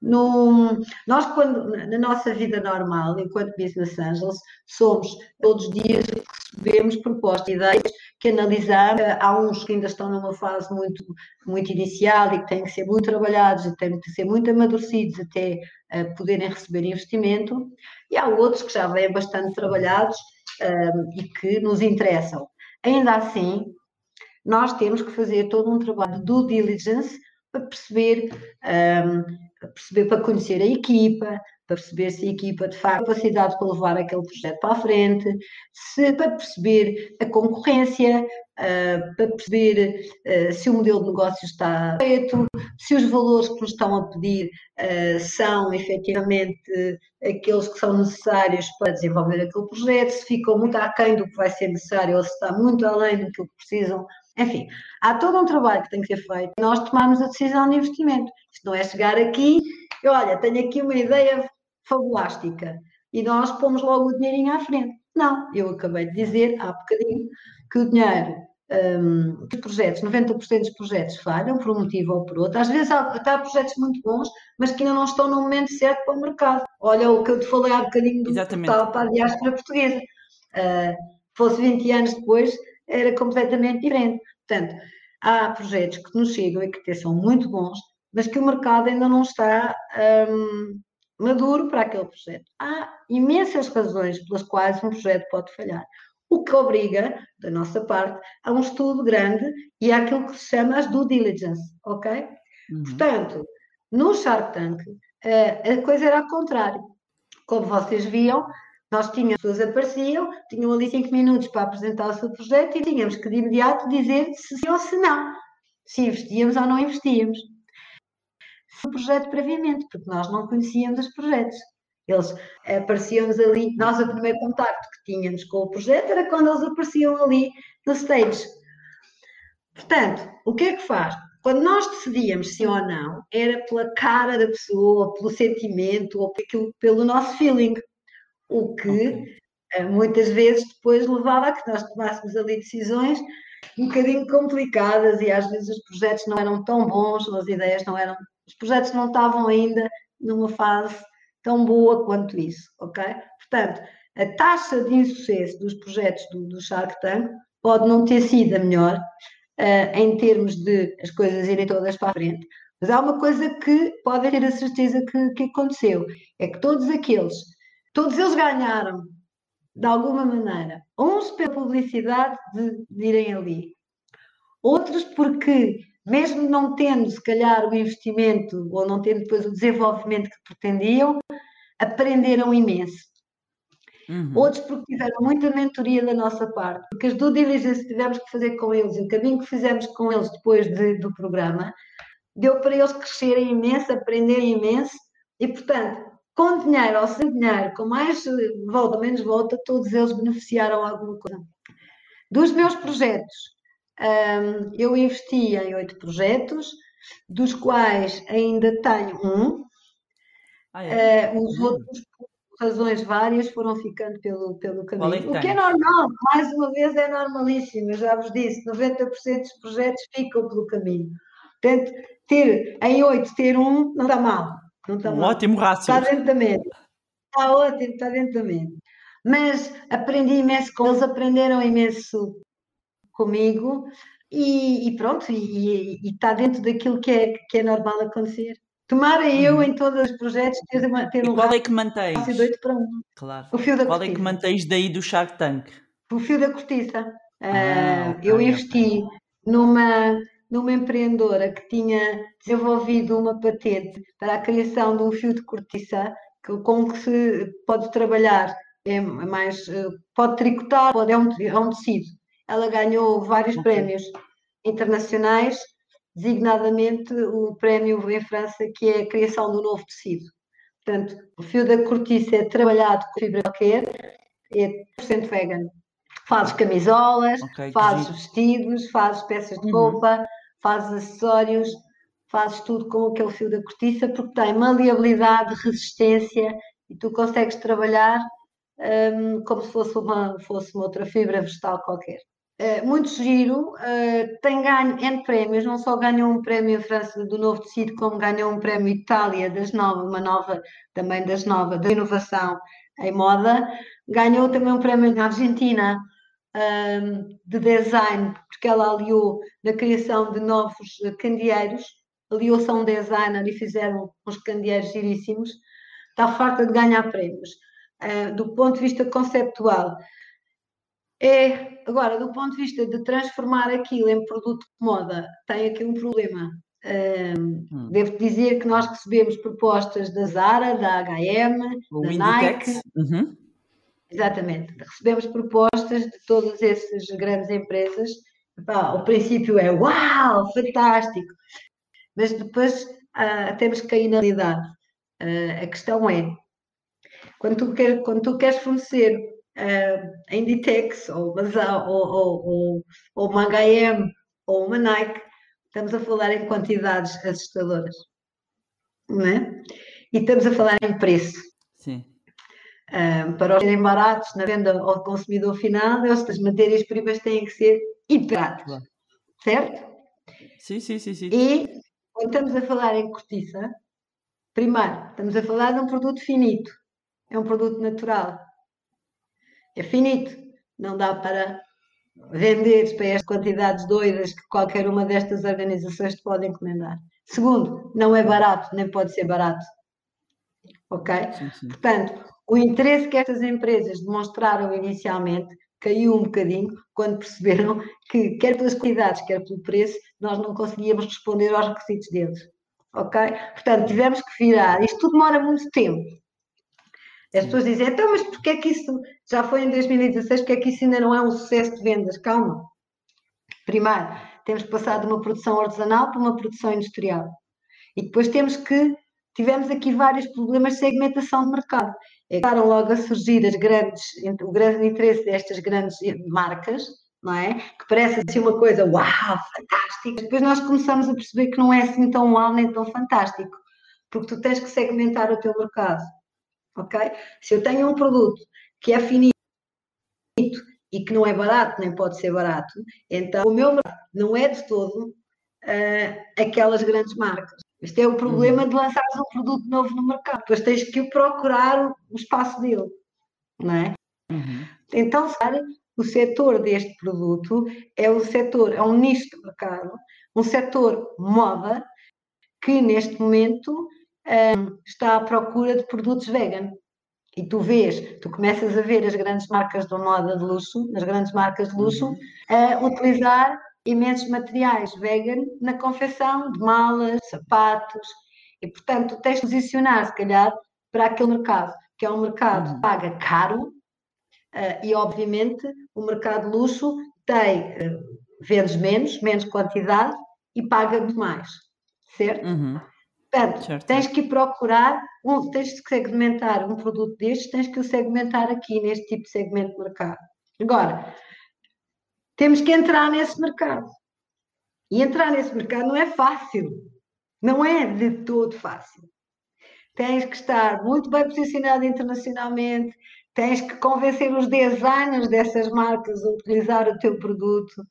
No, nós, quando, na nossa vida normal, enquanto business angels, somos todos os dias recebemos propostas, ideias que analisamos. Há uns que ainda estão numa fase muito, muito inicial e que têm que ser muito trabalhados e têm que ser muito amadurecidos até uh, poderem receber investimento, e há outros que já vêm bastante trabalhados uh, e que nos interessam. Ainda assim, nós temos que fazer todo um trabalho de due diligence para perceber um, para perceber, para conhecer a equipa, para perceber se a equipa de facto tem capacidade para levar aquele projeto para a frente, se, para perceber a concorrência, uh, para perceber uh, se o modelo de negócio está feito, se os valores que nos estão a pedir uh, são efetivamente aqueles que são necessários para desenvolver aquele projeto, se ficam muito aquém do que vai ser necessário ou se está muito além do que precisam enfim, há todo um trabalho que tem que ser feito. Nós tomamos a decisão de investimento. Isto não é chegar aqui e olha, tenho aqui uma ideia fabulástica e nós pomos logo o dinheirinho à frente. Não, eu acabei de dizer há bocadinho que o dinheiro, um, os projetos, 90% dos projetos falham por um motivo ou por outro. Às vezes há, há projetos muito bons, mas que ainda não estão no momento certo para o mercado. Olha o que eu te falei há bocadinho do Exatamente. portal para a diáspora portuguesa. Uh, fosse 20 anos depois, era completamente diferente. Portanto, há projetos que nos chegam e que são muito bons, mas que o mercado ainda não está um, maduro para aquele projeto. Há imensas razões pelas quais um projeto pode falhar, o que obriga, da nossa parte, a um estudo grande e àquilo que se chama as due diligence, ok? Uhum. Portanto, no Shark Tank, eh, a coisa era ao contrário. Como vocês viam, nós tínhamos, as pessoas apareciam, tinham ali cinco minutos para apresentar o seu projeto e tínhamos que de imediato dizer se sim ou se não, se investíamos ou não investíamos. O projeto previamente, porque nós não conhecíamos os projetos. Eles apareciam-nos ali, nós o primeiro contacto que tínhamos com o projeto era quando eles apareciam ali no stage. Portanto, o que é que faz? Quando nós decidíamos sim ou não, era pela cara da pessoa, pelo sentimento, ou pelo, pelo nosso feeling o que okay. Eh, muitas vezes depois levava a que nós tomássemos ali decisões um bocadinho complicadas e às vezes os projetos não eram tão bons, as ideias não eram, os projetos não estavam ainda numa fase tão boa quanto isso, ok? Portanto, a taxa de insucesso dos projetos do, do Shark Tank pode não ter sido a melhor uh, em termos de as coisas irem todas para a frente, mas há uma coisa que pode ter a certeza que, que aconteceu, é que todos aqueles Todos eles ganharam, de alguma maneira. Uns pela publicidade de, de irem ali, outros porque, mesmo não tendo, se calhar, o investimento ou não tendo depois o desenvolvimento que pretendiam, aprenderam imenso. Uhum. Outros porque tiveram muita mentoria da nossa parte, porque as due diligence que tivemos que fazer com eles e o caminho que fizemos com eles depois de, do programa deu para eles crescerem imenso, aprenderem imenso e, portanto, com dinheiro ou sem dinheiro, com mais volta ou menos volta, todos eles beneficiaram alguma coisa. Dos meus projetos, um, eu investi em oito projetos, dos quais ainda tenho um. Ah, é? uh, os outros, por razões várias, foram ficando pelo, pelo caminho. É o que é normal, mais uma vez é normalíssimo, eu já vos disse, 90% dos projetos ficam pelo caminho. Portanto, ter em oito, ter um, não está mal. Não está um mal. ótimo rácio. Está dentro da média. Está ótimo, está dentro da média. Mas aprendi imenso com eles, aprenderam imenso comigo e, e pronto, e, e, está dentro daquilo que é, que é normal acontecer. Tomara eu uhum. em todos os projetos ter, ter um qual é que mantens? para um. Claro. O fio da qual cortiça. é que mantens daí do Shark Tank? O fio da cortiça. Ah, uh, eu investi numa numa empreendedora que tinha desenvolvido uma patente para a criação de um fio de cortiça com que se pode trabalhar, é mais, eh, pode tricotar, pode, é, um, é um tecido. Ela ganhou vários okay. prémios internacionais, designadamente o prémio em França, que é a criação do novo tecido. Portanto, o fio da cortiça é trabalhado com fibra qualquer, é 100% vegan. Fazes camisolas, okay, fazes vestidos, fazes peças de uhum. Roupa, faz acessórios, fazes tudo com aquele fio da cortiça porque tem maleabilidade, resistência e tu consegues trabalhar um, como se fosse uma, fosse uma outra fibra vegetal qualquer. Uh, muito giro, uh, tem ganho N prémios, não só ganhou um prémio em França do novo tecido, como ganhou um prémio Itália das novas, uma nova, também das novas, da inovação em moda, ganhou também um prémio na Argentina um, de design, porque ela aliou na criação de novos candeeiros, aliou-se a um designer e fizeram uns candeeiros giríssimos, está farta de ganhar prémios. Uh, do ponto de vista conceptual, é, agora, do ponto de vista de transformar aquilo em produto de moda, tem aqui um problema. Um, hum. Devo dizer que nós recebemos propostas da Zara, da H&M, da Nike. Uhum. Exatamente. Recebemos propostas de todas essas grandes empresas. O princípio é uau, fantástico mas depois uh, temos que cair na realidade. Uh, a questão é, quando tu, quer, quando tu queres fornecer uh, a Inditex, ou uma, ou, ou, ou, ou uma H&M, ou uma Nike, estamos a falar em quantidades assustadoras. Não é? E estamos a falar em preço. Sim. Para os serem baratos na venda ao consumidor final, estas matérias-primas têm que ser hiper baratas. Certo? Sim, sim, sim, sim. E quando estamos a falar em cortiça, primeiro, estamos a falar de um produto finito. É um produto natural. É finito. Não dá para vender para estas quantidades doidas que qualquer uma destas organizações te pode encomendar. Segundo, não é barato, nem pode ser barato. Ok? Sim, sim. Portanto, o interesse que estas empresas demonstraram inicialmente caiu um bocadinho quando perceberam que, quer pelas qualidades, quer pelo preço, nós não conseguíamos responder aos requisitos deles. Ok? Portanto, tivemos que virar. Isto tudo demora muito tempo. As pessoas dizem, então, mas porquê é que isso já foi em 2016, porquê é que isso ainda não é um sucesso de vendas? Calma. Primeiro, temos que passar de uma produção artesanal para uma produção industrial. E depois temos que, tivemos aqui vários problemas de segmentação de mercado começaram logo a surgir as grandes, o grande interesse destas grandes marcas, não é? Que parece assim uma coisa, uau, fantástica. Depois nós começamos a perceber que não é assim tão uau nem tão fantástico, porque tu tens que segmentar o teu mercado, ok? Se eu tenho um produto que é finito e que não é barato, nem pode ser barato, então o meu mercado não é de todo uh, aquelas grandes marcas. Este é o problema uhum. de lançares um produto novo no mercado. Depois tens que procurar o espaço dele, não é? Uhum. Então, o setor deste produto é o setor, é um nicho de mercado, um setor moda que neste momento um, está à procura de produtos vegan. E tu vês, tu começas a ver as grandes marcas de moda de luxo, as grandes marcas de luxo, uhum. a utilizar imensos materiais vegan na confecção de malas, sapatos, e portanto tens de posicionar, se calhar, para aquele mercado, que é um mercado que uhum. paga caro, uh, e obviamente o mercado luxo tem, uh, vendes menos, menos quantidade e paga muito mais, certo? Uhum. Portanto, certo. tens que procurar, um, tens que segmentar um produto destes, tens que o segmentar aqui neste tipo de segmento de mercado. Agora, temos que entrar nesse mercado. E entrar nesse mercado não é fácil. Não é de todo fácil. Tens que estar muito bem posicionado internacionalmente, tens que convencer os designers dessas marcas a utilizar o teu produto.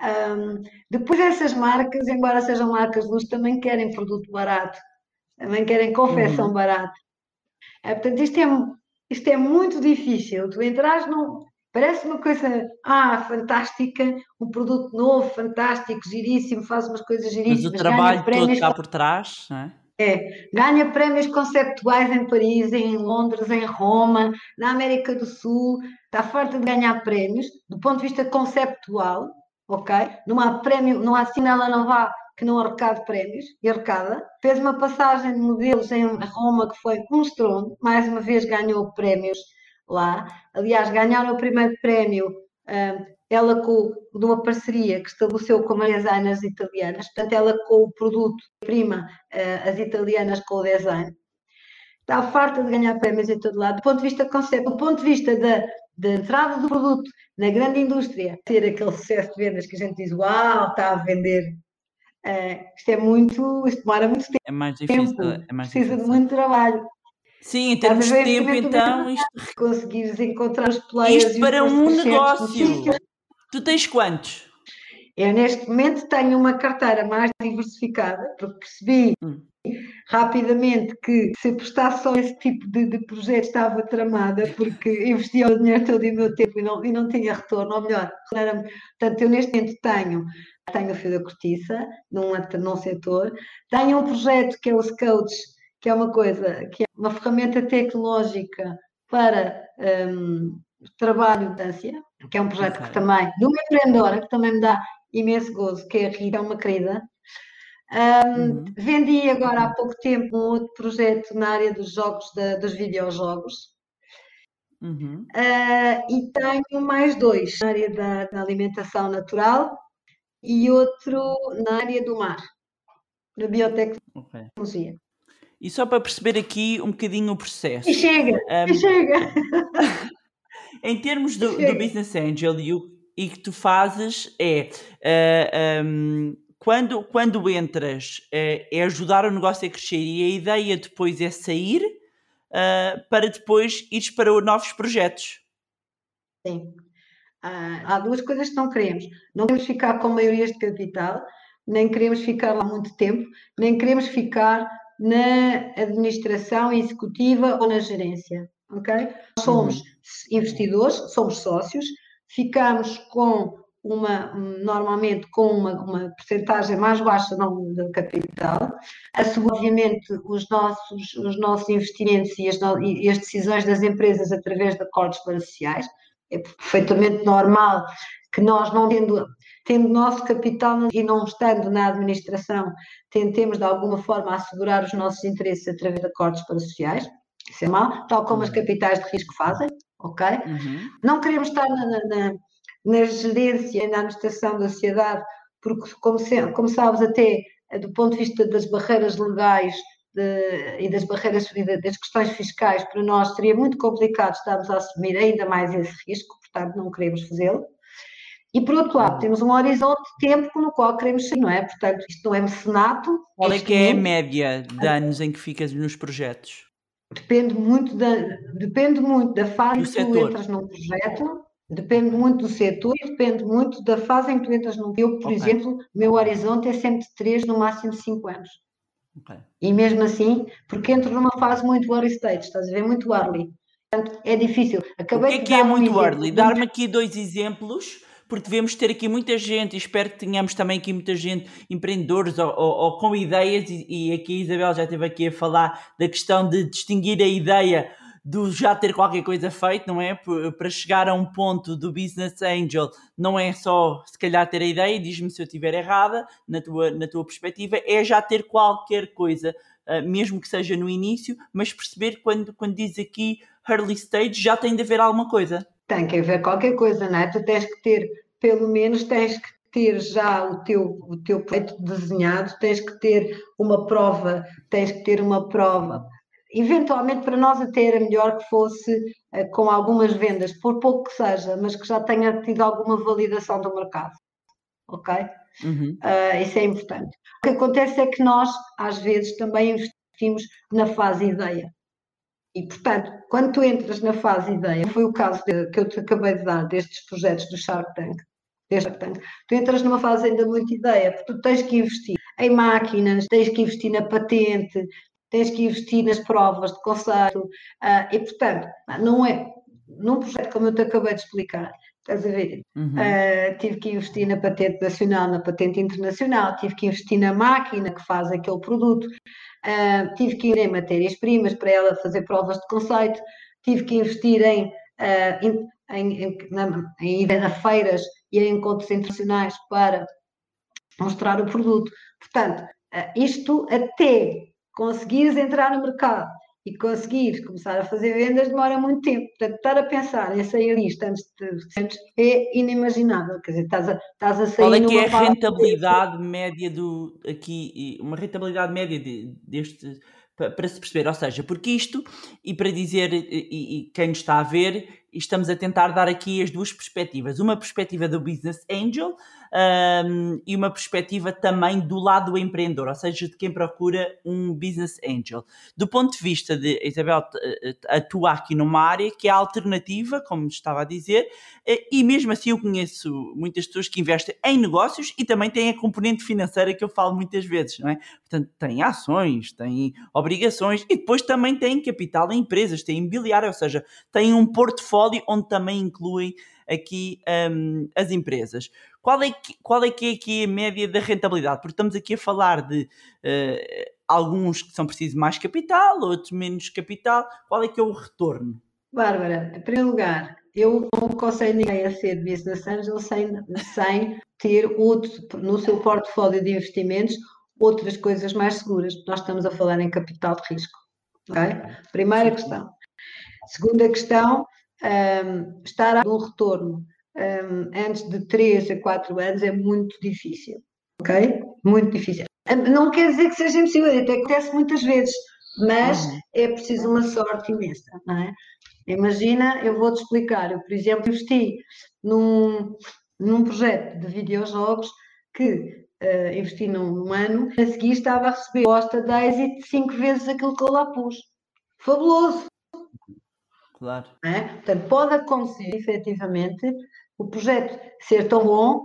Um, depois, essas marcas, embora sejam marcas de luz, também querem produto barato, também querem confecção uhum. barata. É, portanto, isto é, isto é muito difícil. Tu entras num, Parece uma coisa, ah, fantástica, um produto novo, fantástico, giríssimo, faz umas coisas giríssimas. Mas o trabalho todo está por trás, não é? É, ganha prémios conceptuais em Paris, em Londres, em Roma, na América do Sul, está farta de ganhar prémios, do ponto de vista conceptual, ok? Não há prémio, não há assim ela não vá que não arrecade prémios, e arrecada. Fez uma passagem de modelos em Roma que foi um estrondo, mais uma vez ganhou prémios lá. Aliás, ganharam o primeiro prémio uh, ela com de uma parceria que estabeleceu com as designers italianas, portanto, ela com o produto prima uh, as italianas com o design. Está farta de ganhar prémios em todo lado. Do ponto de vista conceito, do ponto de vista da, da entrada do produto na grande indústria, ter aquele sucesso de vendas que a gente diz, uau, está a vender Uh, isto é muito, isto demora muito tempo. É mais difícil. É mais precisa difícil. de muito trabalho. Sim, em termos de tempo, então, isto... Conseguires encontrar os players... Isto para um negócio. Tu tens quantos? Eu, neste momento, tenho uma carteira mais diversificada, porque percebi hum. rapidamente que se prestasse só esse tipo de, de projeto estava tramada, porque investia o dinheiro todo e o meu tempo e não, e não tinha retorno, ou melhor, era, portanto, eu neste momento tenho tenho o fio da cortiça num, num setor, tenho um projeto que é o Scouts, que é uma coisa, que é uma ferramenta tecnológica para um, trabalho de distância, que é um projeto que também, de uma empreendedora, que também me dá imenso gozo, que é a Rita, é uma querida. Um, uhum. Vendi agora há pouco tempo um outro projeto na área dos jogos, da, dos videojogos. Uhum. Uh, e tenho mais dois na área da, da alimentação natural e outro na área do mar, da biotecnologia. Okay. E só para perceber aqui um bocadinho o processo. E chega, um, e chega. em termos do, do, Business Angel e o e que tu fazes é uh, eh, um, quando, quando entras uh, é ajudar o negócio a crescer e a ideia depois é sair uh, para depois ires para novos projetos. Sim. há duas coisas que não queremos. Não queremos ficar com maiorias de capital, nem queremos ficar lá muito tempo, nem queremos ficar na administração executiva ou na gerência. Ok? Somos uhum. investidores, somos sócios, ficamos com uma, normalmente com uma, uma porcentagem mais baixa do capital, assegura obviamente os nossos, os nossos investimentos e as, e as decisões das empresas através de acordos parciais, é perfeitamente normal que nós não tendo, tendo nosso capital e não estando na administração, tentemos de alguma forma assegurar os nossos interesses através de acordos parciais, isso é mal, tal como as uhum. capitais de risco fazem, ok? Uhum. Não queremos estar na, na, na gerência e na administração da sociedade, porque, como, se, como sabes, até eh, do ponto de vista das barreiras legais de, e das barreiras das questões fiscais, para nós seria muito complicado estarmos a assumir ainda mais esse risco, portanto, não queremos fazê-lo. E, por outro lado, temos um horizonte de tempo no qual queremos sair, não é? Portanto, isto não é mecenato. Qual é que é a média de anos em que ficas nos projetos? Depende muito da, depende muito da fase em que tu entras num projeto, depende muito do setor e depende muito da fase em que tu entras num. Eu, por okay. exemplo, meu horizonte é sempre de 3, no máximo 5 anos. Okay. E mesmo assim, porque entro numa fase muito early stage, estás a ver? Muito early. Portanto, é difícil. Acabei o que é que é muito um early? Dar-me aqui dois exemplos porque devemos ter aqui muita gente e espero que tenhamos também aqui muita gente, empreendedores ou, ou, ou com ideias, e, e, aqui a Isabel já esteve aqui a falar da questão de distinguir a ideia do já ter qualquer coisa feito, não é? Para chegar a um ponto do Business Angel, não é só se calhar ter a ideia, diz-me se eu estiver errada, na tua, na tua perspectiva, é já ter qualquer coisa, ah, mesmo que seja no início, mas perceber quando, quando diz aqui early stage, já tem de haver alguma coisa. Tem que haver qualquer coisa, não é? Tu tens que ter pelo menos tens que ter já o teu, o teu projeto desenhado, tens que ter uma prova, tens que ter uma prova. Eventualmente, para nós até era melhor que fosse uh, com algumas vendas, por pouco que seja, mas que já tenha tido alguma validação do mercado. Ok? Uhum. Uh, isso é importante. O que acontece é que nós, às vezes, também investimos na fase ideia. E, portanto, quando tu entras na fase ideia, foi o caso de, que eu te acabei de dar destes projetos do Shark Tank, Portanto, tu entras numa fase ainda muito ideia, porque tu tens que investir em máquinas, tens que investir na patente, tens que investir nas provas de conceito, uh, e portanto, não é, num projeto como eu te acabei de explicar, estás a ver, uhum. uh, tive que investir na patente nacional, na patente internacional, tive que investir na máquina que faz aquele produto, uh, tive que ir em matérias-primas para ela fazer provas de conceito, tive que investir em, em, em, em, na, em a feiras e a encontros internacionais para mostrar o produto. Portanto, eh, isto até conseguires entrar no mercado e conseguires começar a fazer vendas demora muito tempo. Portanto, estar a pensar em sair disto antes de é inimaginável. Quer dizer, estás a, estás a sair. Qual é que é a rentabilidade de... média do aqui, uma rentabilidade média de, deste para se perceber, ou seja, porque isto, e para dizer, e, e quem nos está a ver, estamos a tentar dar aqui as duas perspectivas. Uma perspectiva do business angel um, e uma perspectiva também do lado do empreendedor, ou seja, de quem procura um business angel. Do ponto de vista de Isabel eh, atuar aqui numa área que é alternativa, como estava a dizer, eh, e mesmo assim eu conheço muitas pessoas que investem em negócios e também têm a componente financeira que eu falo muitas vezes, não é? Portanto, têm ações, têm obrigações e depois também têm capital em empresas, têm imobiliário, ou seja, têm um portfólio onde também incluem aqui um, as empresas. Qual é, que, qual é que é aqui a média da rentabilidade? Porque estamos aqui a falar de uh, alguns que são precisos mais capital, outros menos capital. Qual é que é o retorno? Bárbara, em primeiro lugar, eu não aconselho ninguém a ser business angel sem, sem ter outro, no seu portfólio de investimentos outras coisas mais seguras. Nós estamos a falar em capital de risco. Okay? Primeira questão. Segunda questão, um, estar a um retorno um, antes de 3 a 4 anos é muito difícil, ok? Muito difícil. Não quer dizer que seja impossível, até acontece muitas vezes, mas uhum. é preciso uma sorte imensa, não é? Imagina, eu vou-te explicar, eu, por exemplo, investi num, num projeto de videojogos que uh, investi num, num, ano, a seguir estava a receber posta de êxito 5 vezes aquilo que eu lá pus. Fabuloso! Claro. É? Portanto, pode acontecer, efetivamente, o projeto ser tão bom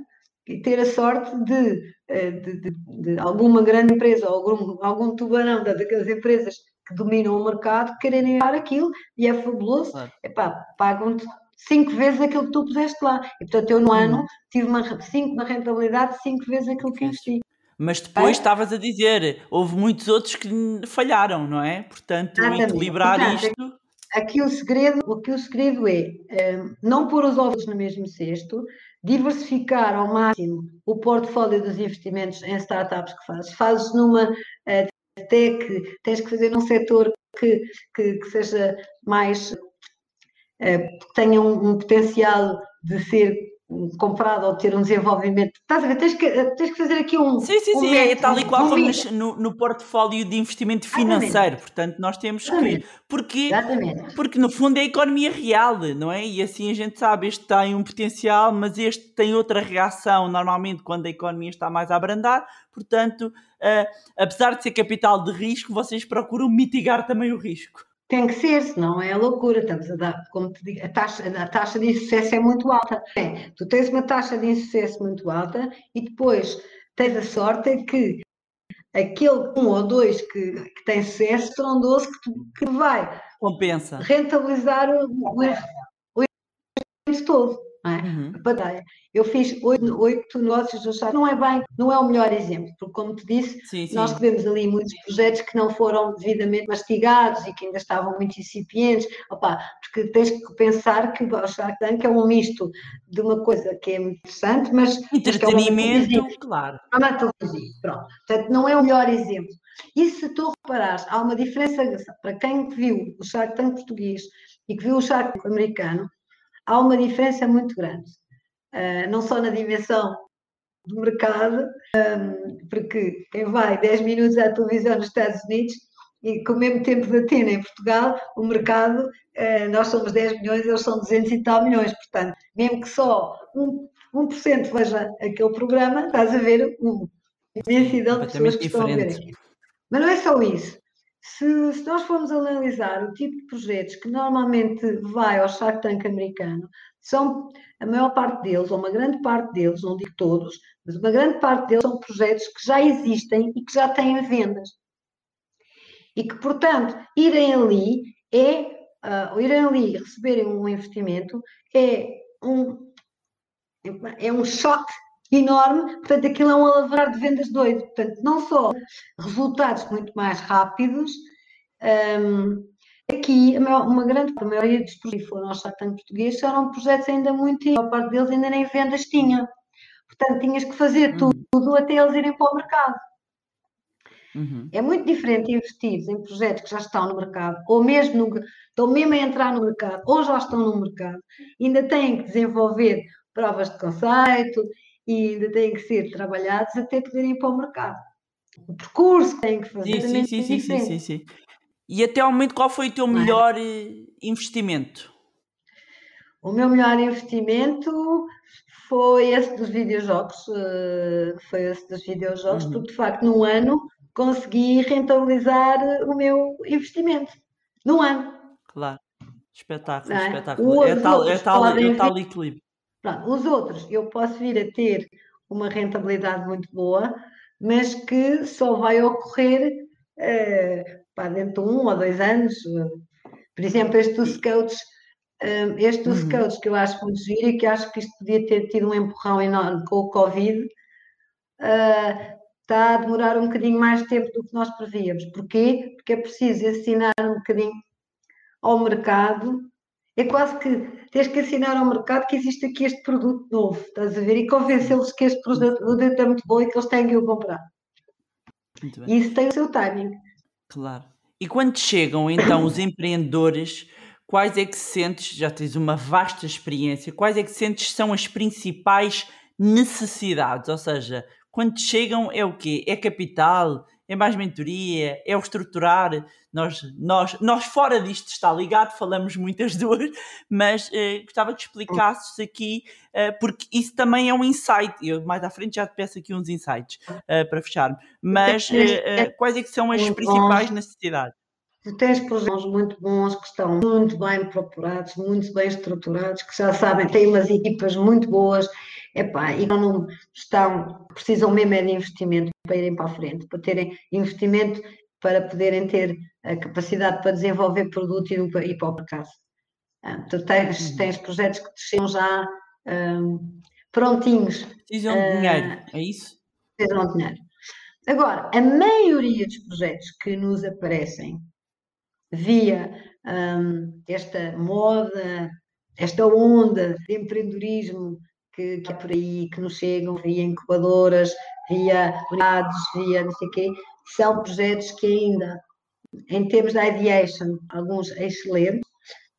e ter a sorte de, eh, de, de, de alguma grande empresa ou algum, algum tubarão daquelas empresas que dominam o mercado quererem dar aquilo e é fabuloso. Claro. Epá, pagam-te cinco vezes aquilo que tu puseste lá. E portanto, eu no hum. ano tive uma, cinco, uma rentabilidade de cinco vezes aquilo que investi. Mas depois é? estavas a dizer, houve muitos outros que falharam, não é? Portanto, Exatamente. equilibrar portanto, isto Aqui o segredo, aqui o segredo é um, não pôr os ovos no mesmo cesto, diversificar ao máximo o portfólio dos investimentos em startups que fazes. Fazes numa tech, tens que fazer num setor que, que, que seja mais. Uh, tenha um, um potencial de ser comprado ou ter um desenvolvimento. Estás a ver? Tens que, tens que fazer aqui um. Sim, sim, um sim, é tal e qual um como no, no, portfólio de investimento financeiro. Exatamente. Portanto, nós temos Exatamente. que. Porque, Exatamente. porque no fundo é a economia real, não é? E assim a gente sabe, este tem um potencial, mas este tem outra reação normalmente quando a economia está mais a abrandar. Portanto, uh, apesar de ser capital de risco, vocês procuram mitigar também o risco. Tem que ser, senão é loucura. Estamos a dar, como te digo, a taxa, a taxa de insucesso é muito alta. É, tu tens uma taxa de insucesso muito alta e depois tens a sorte que aquele um ou dois que, que tem sucesso estrondoso que, que vai Compensa. rentabilizar o, o, o, todo é? Uhum. Eu fiz oito, oito negócios do Estado, não é bem, não é o melhor exemplo, porque como te disse, sim, sim. nós tivemos ali muitos projetos que não foram devidamente mastigados e que ainda estavam muito incipientes, Opa, porque tens que pensar que o Shark Tank é um misto de uma coisa que é muito interessante, mas... Entretenimento, é claro. É uma televisão, pronto. Portanto, não é o melhor exemplo. E se tu reparares, há uma diferença para quem viu o Shark Tank português e que viu o Shark Tank americano, há uma diferença muito grande, uh, não só na dimensão do mercado, um, porque quem vai 10 minutos à televisão nos Estados Unidos e com o mesmo tempo de Atena em Portugal, o mercado, uh, nós somos 10 milhões, eles são 200 e tal milhões, portanto, mesmo que só 1%, 1 veja aquele programa, estás a ver uma imensidão de pessoas que estão a ver aqui. Mas não é só isso. Se, se, nós formos analisar o tipo de projetos que normalmente vai ao Shark Tank americano, são a maior parte deles, ou uma grande parte deles, não digo todos, mas uma grande parte deles são projetos que já existem e que já têm vendas. E que, portanto, irem ali é, uh, irem ali e receberem um investimento é um, é um choque enorme, portanto, aquilo é um alavar de vendas doido. Portanto, não só resultados muito mais rápidos, um, aqui uma grande a maioria dos projetos que foram ao Chartan português eram projetos ainda muito, a maior parte deles ainda nem vendas tinha. Portanto, tinhas que fazer uhum. tudo até eles irem para o mercado. Uhum. É muito diferente investir em projetos que já estão no mercado, ou mesmo no, estão mesmo a entrar no mercado, ou já estão no mercado, ainda têm que desenvolver provas de conceito, e ainda têm que ser trabalhados até poderem ir para o mercado. O percurso que têm que fazer sim, sim, sim, sim, sim, sim, E até ao momento, qual foi o teu melhor é? investimento? O meu melhor investimento foi esse dos videojogos, eh, foi esse dos videojogos, uhum. porque de facto num ano consegui rentabilizar o meu investimento. Num ano. Claro. Espetáculo, é? espetáculo. é tal, é tal, é tal equilíbrio. Pronto, os outros, eu posso vir a ter uma rentabilidade muito boa, mas que só vai ocorrer uh, pá, dentro de um ou dois anos. Por exemplo, este dos scouts, uh, este dos uhum. scouts que eu acho muito giro e que acho que isto podia ter tido um empurrão enorme com o Covid, uh, está a demorar um bocadinho mais tempo do que nós prevíamos. Porquê? Porque é preciso ensinar um bocadinho ao mercado. É quase que tens que ensinar ao mercado que existe aqui este produto novo, estás a ver? E convencê-los que este produto é muito bom e que eles têm que o comprar. E isso tem o seu timing. Claro. E quando chegam então os empreendedores, quais é que sentes, já tens uma vasta experiência, quais é que sentes são as principais necessidades? Ou seja, quando chegam é o quê? É capital? É mais mentoria? É o estruturar? Nós, nós, nós fora disto está ligado, falamos muitas duas, mas eh, gostava que explicasses aqui, eh, porque isso também é um insight. Eu mais à frente já te peço aqui uns insights eh, para fechar. Mas eh, quais é que são as principais necessidades? Tu tens projetos muito bons que estão muito bem procurados, muito bem estruturados, que já sabem, têm umas equipas muito boas Epá, e não estão, precisam mesmo é de investimento para irem para a frente, para terem investimento para poderem ter a capacidade para desenvolver produto e ir para o mercado. Ah, tu tens, uhum. tens projetos que te já um, prontinhos. Precisam de dinheiro, uh, é isso? Precisam de dinheiro. Agora, a maioria dos projetos que nos aparecem via um, esta moda, esta onda de empreendedorismo que, que há por aí, que nos chegam via incubadoras, via unidades, via não sei o quê, são projetos que ainda, em termos de ideation, alguns excelentes,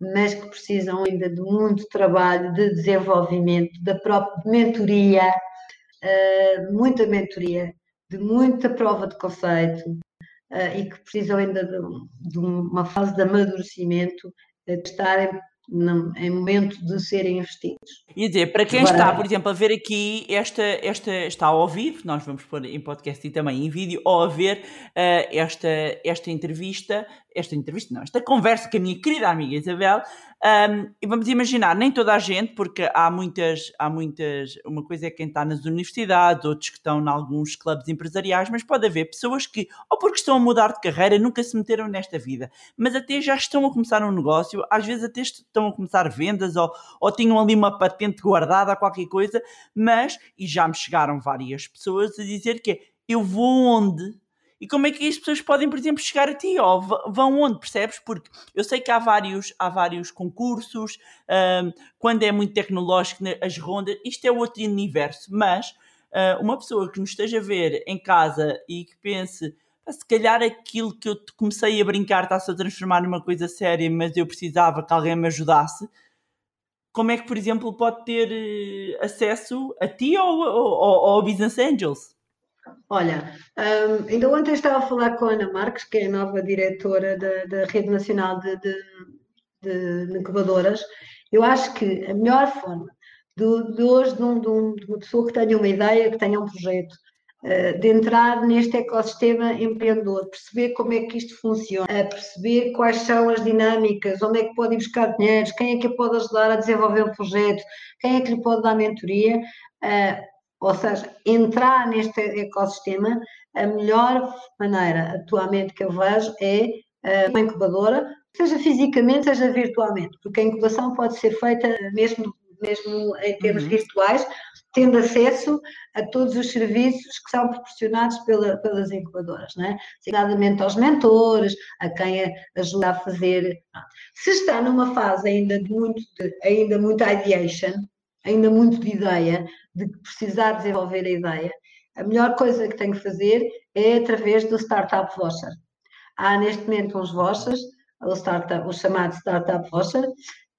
mas que precisam ainda de muito trabalho de desenvolvimento, da própria mentoria, uh, muita mentoria, de muita prova de conceito, uh, e que precisam ainda de, uma fase de amadurecimento, uh, de estarem não, em momento de serem investidos. E dizer, para quem Agora, está, por exemplo, a ver aqui, esta, esta está ao vivo, nós vamos pôr em podcast e também em vídeo, ou a ver uh, esta, esta entrevista, esta entrevista, não, esta conversa com a minha querida amiga Isabel, um, e vamos imaginar, nem toda a gente, porque há muitas, há muitas, uma coisa é quem está nas universidades, outros que estão em alguns clubes empresariais, mas pode haver pessoas que, ou porque estão a mudar de carreira, nunca se meteram nesta vida, mas até já estão a começar um negócio, às vezes até estão a começar vendas, ou, ou tinham ali uma patente guardada, qualquer coisa, mas, e já me chegaram várias pessoas a dizer que eu vou onde? E como é que as pessoas podem, por exemplo, chegar a ti? Ou vão onde, percebes? Porque eu sei que há vários, há vários concursos, um, quando é muito tecnológico, né, as rondas, isto é outro universo, mas uh, uma pessoa que nos esteja a ver em casa e que pense, se calhar aquilo que eu comecei a brincar está-se a transformar numa coisa séria, mas eu precisava que alguém me ajudasse, como é que, por exemplo, pode ter eh, acesso a ti ou, ou, ou ao Business Angels? Olha, um, ainda ontem estava a falar com a Ana Marques, que é a nova diretora da, da Rede Nacional de, de, de, Incubadoras. Eu acho que a melhor forma de, de hoje, de, um, de, um, uma pessoa que tenha uma ideia, que tenha um projeto, uh, de entrar neste ecossistema empreendedor, perceber como é que isto funciona, perceber quais são as dinâmicas, onde é que pode ir buscar dinheiro, quem é que pode ajudar a desenvolver o projeto, quem é que lhe pode dar mentoria. Uh, ou seja, entrar neste ecossistema, a melhor maneira atualmente que eu vejo é eh, uma incubadora, seja fisicamente, seja virtualmente, porque a incubação pode ser feita mesmo, mesmo em termos uhum. virtuais, tendo acesso a todos os serviços que são proporcionados pela, pelas incubadoras, não é? Designadamente aos mentores, a quem ajuda a fazer. Se está numa fase ainda de muito, de, ainda muito ideation, ainda muito de ideia, de precisar desenvolver a ideia, a melhor coisa que tem que fazer é através do Startup Voucher. Há neste momento uns vouchers, o, startup, o chamado Startup Voucher,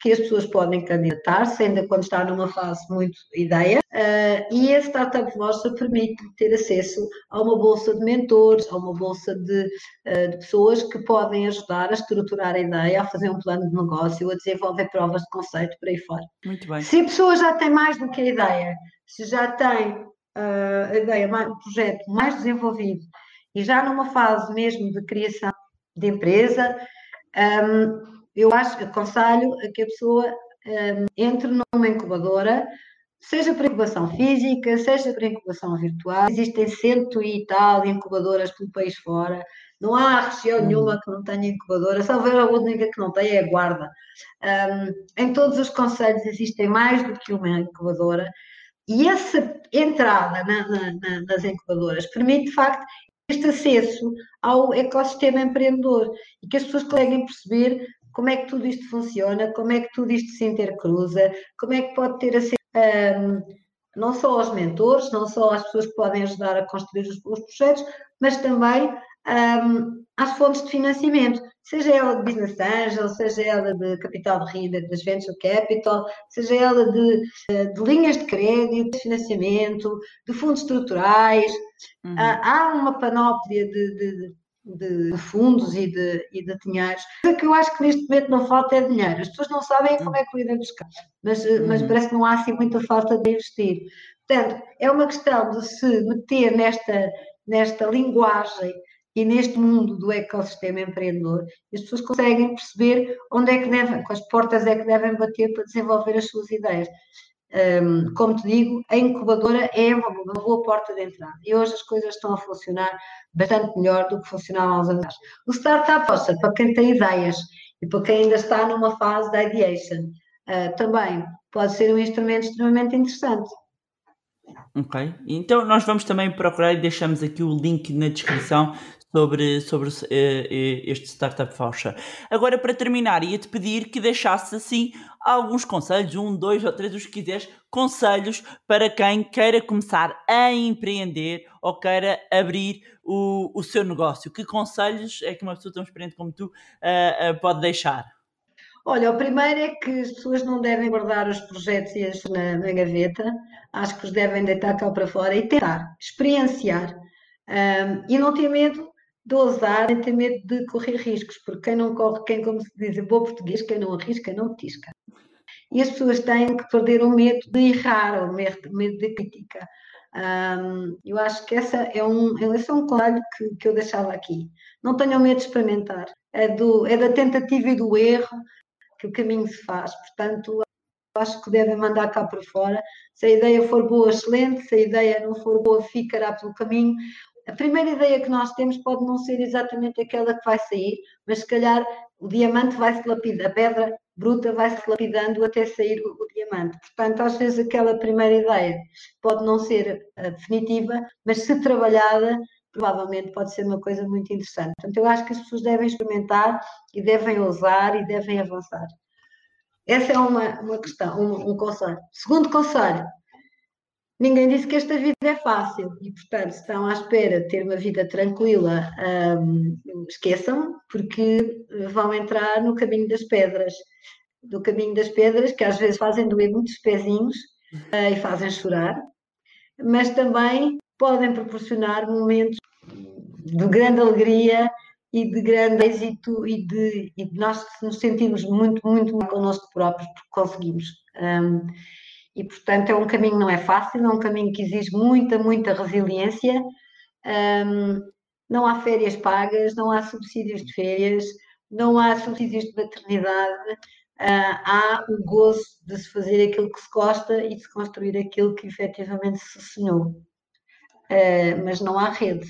que as pessoas podem candidatar-se, ainda quando está numa fase muito ideia, uh, e a Startup Vossa permite ter acesso a uma bolsa de mentores, a uma bolsa de, uh, de, pessoas que podem ajudar a estruturar a ideia, a fazer um plano de negócio, a desenvolver provas de conceito por aí fora. Muito bem. Se a pessoa já tem mais do que a ideia, se já tem uh, a ideia, o projeto mais desenvolvido e já numa fase mesmo de criação de empresa, um, eu acho, aconselho a que a pessoa um, entre numa incubadora, seja para incubação física, seja para incubação virtual. Existem cento e tal incubadoras pelo país fora. Não há região hum. nenhuma que não tenha incubadora, só ver a única que não tem é a guarda. Um, em todos os conselhos existem mais do que uma incubadora e essa entrada na, na, nas incubadoras permite, de facto, este acesso ao ecossistema empreendedor e que as pessoas conseguem perceber como é que tudo isto funciona, como é que tudo isto se intercruza, como é que pode ter acesso um, não só aos mentores, não só às pessoas que podem ajudar a construir os, os projetos, mas também um, às fontes de financiamento, seja ela de business angel, seja ela de capital de renda, de venture capital, seja ela de, de linhas de crédito, de financiamento, de fundos estruturais. Uhum. Uh, há uma panóplia de, de, de fundos e de, e de dinheiros. O que eu acho que neste momento não falta é dinheiro. As pessoas não sabem como é que o irem buscar, mas, eh, mas uhum. parece que não há assim muita falta de investir. Portanto, é uma questão de se meter nesta, nesta linguagem e neste mundo do ecossistema empreendedor, as pessoas conseguem perceber onde é que devem, as portas é que devem bater para desenvolver as suas ideias. Um, como te digo, a incubadora é uma, uma, boa porta de entrada e hoje as coisas estão a funcionar bastante melhor do que funcionavam uns anos. O Startup Foster, para quem tem ideias e para quem ainda está numa fase de ideation, uh, também pode ser um instrumento extremamente interessante. Ok, então nós vamos também procurar e deixamos aqui o link na descrição sobre, sobre uh, este Startup Voucher. Agora, para terminar, ia-te pedir que deixasse assim alguns conselhos, um, dois ou três, os que quiseres, conselhos para quem queira começar a empreender ou queira abrir o, o seu negócio. Que conselhos é que uma pessoa tão experiente como tu uh, uh, pode deixar? Olha, o primeiro é que as pessoas não devem guardar os projetos e as na, na gaveta, acho que os devem deitar cá para fora e tentar, experienciar um, e não ter medo de ousar e ter medo de correr riscos, porque quem não corre, quem, como se diz em bom português, quem não arrisca, não petisca. E as pessoas têm que perder o medo de errar, o medo, de crítica. Um, eu acho que essa é um, esse é um conselho que, que eu deixava aqui. Não tenham medo de experimentar. É, do, é da tentativa e do erro que o caminho se faz. Portanto, acho que devem mandar cá para fora. Se a ideia for boa, excelente. Se a ideia não for boa, ficará pelo caminho. A primeira ideia que nós temos pode não ser exatamente aquela que vai sair, mas se calhar o diamante vai-se lapidando, a pedra bruta vai-se lapidando até sair o, o, diamante. Portanto, às vezes aquela primeira ideia pode não ser uh, definitiva, mas se trabalhada, provavelmente pode ser uma coisa muito interessante. Portanto, eu acho que as pessoas devem experimentar e devem ousar e devem avançar. Essa é uma, uma questão, um, um conselho. Segundo conselho, Ninguém disse que esta vida é fácil e, portanto, se estão à espera de ter uma vida tranquila, um, esqueçam, porque vão entrar no caminho das pedras. Do caminho das pedras, que às vezes fazem doer muitos pezinhos uh, e fazem chorar, mas também podem proporcionar momentos de grande alegria e de grande êxito e de, e de nós nos sentimos muito, muito connosco próprios porque conseguimos. Um, e, portanto, é um caminho não é fácil, é um caminho que exige muita, muita resiliência. Um, não há férias pagas, não há subsídios de férias, não há subsídios de maternidade, uh, há o gozo de se fazer aquilo que se gosta e de se construir aquilo que efetivamente se sonhou. Uh, mas não há rede,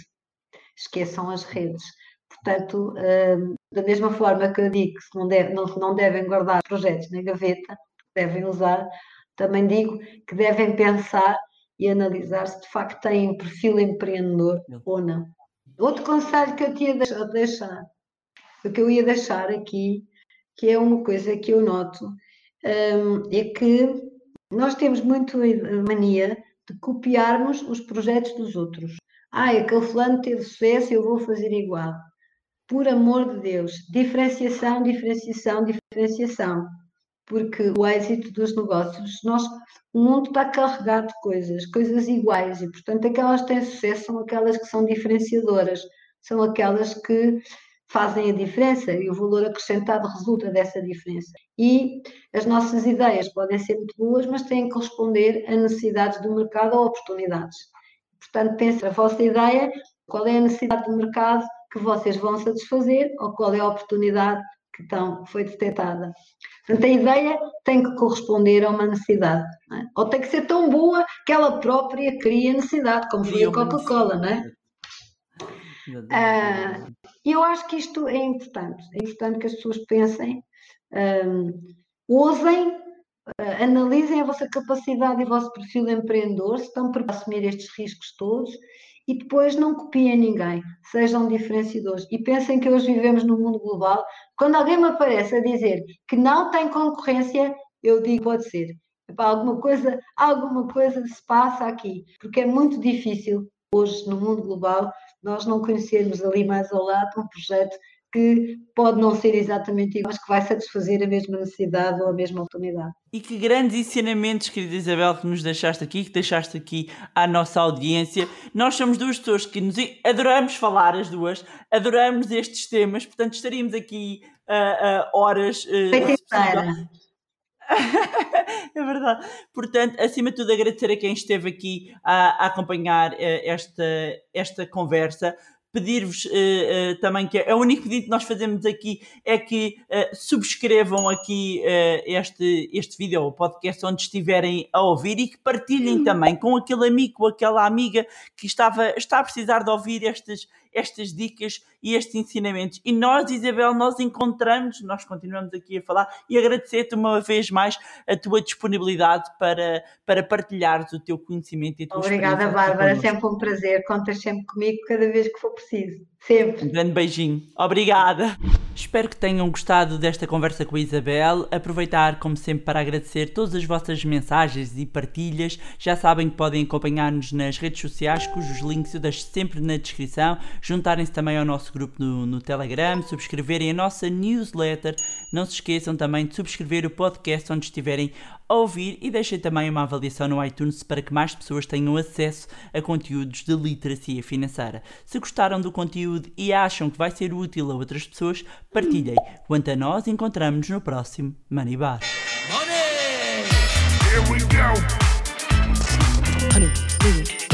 esqueçam as redes. Portanto, uh, da mesma forma que eu digo que não, deve, não, não devem guardar projetos na gaveta, devem usar também digo que devem pensar e analisar se de facto têm um perfil empreendedor ou não. Outro conselho que eu tinha deixar, o que eu ia deixar aqui, que é uma coisa que eu noto, um, é que nós temos muito a mania de copiarmos os projetos dos outros. Ah, aquele fulano teve sucesso, eu vou fazer igual. Por amor de Deus, diferenciação, diferenciação, diferenciação porque o êxito dos negócios, nós, o mundo está carregado de coisas, coisas iguais, e portanto aquelas que têm sucesso são aquelas que são diferenciadoras, são aquelas que fazem a diferença e o valor acrescentado resulta dessa diferença. E as nossas ideias podem ser muito boas, mas têm que responder a necessidades do mercado ou oportunidades. Portanto, pense a vossa ideia, qual é a necessidade do mercado que vocês vão satisfazer ou qual é a oportunidade que então foi detectada. Portanto, a ideia tem que corresponder a uma necessidade, é? ou tem que ser tão boa que ela própria cria necessidade, como foi a Coca-Cola, não é? Ah, e eu acho que isto é importante. É importante que as pessoas pensem, um, ousem, uh, analisem a vossa capacidade e o vosso perfil empreendedor, se estão para assumir estes riscos todos e depois não copiem ninguém, sejam diferenciadores. E pensem que hoje vivemos num mundo global. Quando alguém me aparece a dizer que não tem concorrência, eu digo pode ser. Epá, alguma coisa, alguma coisa se passa aqui, porque é muito difícil hoje no mundo global nós não conhecermos ali mais ao lado um projeto que pode não ser exatamente igual, mas que vai satisfazer a mesma necessidade ou a mesma oportunidade. E que grandes ensinamentos, querida Isabel, que nos deixaste aqui, que deixaste aqui à nossa audiência. Nós somos duas pessoas que nos adoramos falar, as duas, adoramos estes temas, portanto estaríamos aqui uh, uh, horas. Uh, é verdade. Portanto, acima de tudo, agradecer a quem esteve aqui a, a acompanhar uh, esta, esta conversa pedir-vos uh, uh, também que é o único pedido que nós fazemos aqui é que uh, subscrevam aqui este, este vídeo ou podcast onde estiverem a ouvir e que partilhem também com aquele amigo ou aquela amiga que estava, está a precisar de ouvir estes, estas dicas e estes ensinamentos. E nós, Isabel, nós encontramos, nós continuamos aqui a falar e agradecer-te uma vez mais a tua disponibilidade para, para partilhares o teu conhecimento e a tua Obrigada, Bárbara, sempre um prazer. Contas sempre comigo cada vez que for preciso. Sempre. Um grande beijinho. Obrigada. Espero que tenham gostado desta conversa com a Isabel. Aproveitar, como sempre, para agradecer todas as vossas mensagens e partilhas. Já sabem que podem acompanhar-nos nas redes sociais, cujos links eu deixo sempre na descrição. Juntarem-se também ao nosso grupo no, no Telegram, subscreverem a nossa newsletter. Não se esqueçam também de subscrever o podcast onde estiverem a ouvir e deixem também uma avaliação no iTunes para que mais pessoas tenham acesso a conteúdos de literacia financeira. Se gostaram do conteúdo e acham que vai ser útil a outras pessoas, partilhem. Quanto a nós, encontramos-nos no próximo Money Bar. Money! Here we go. Honey,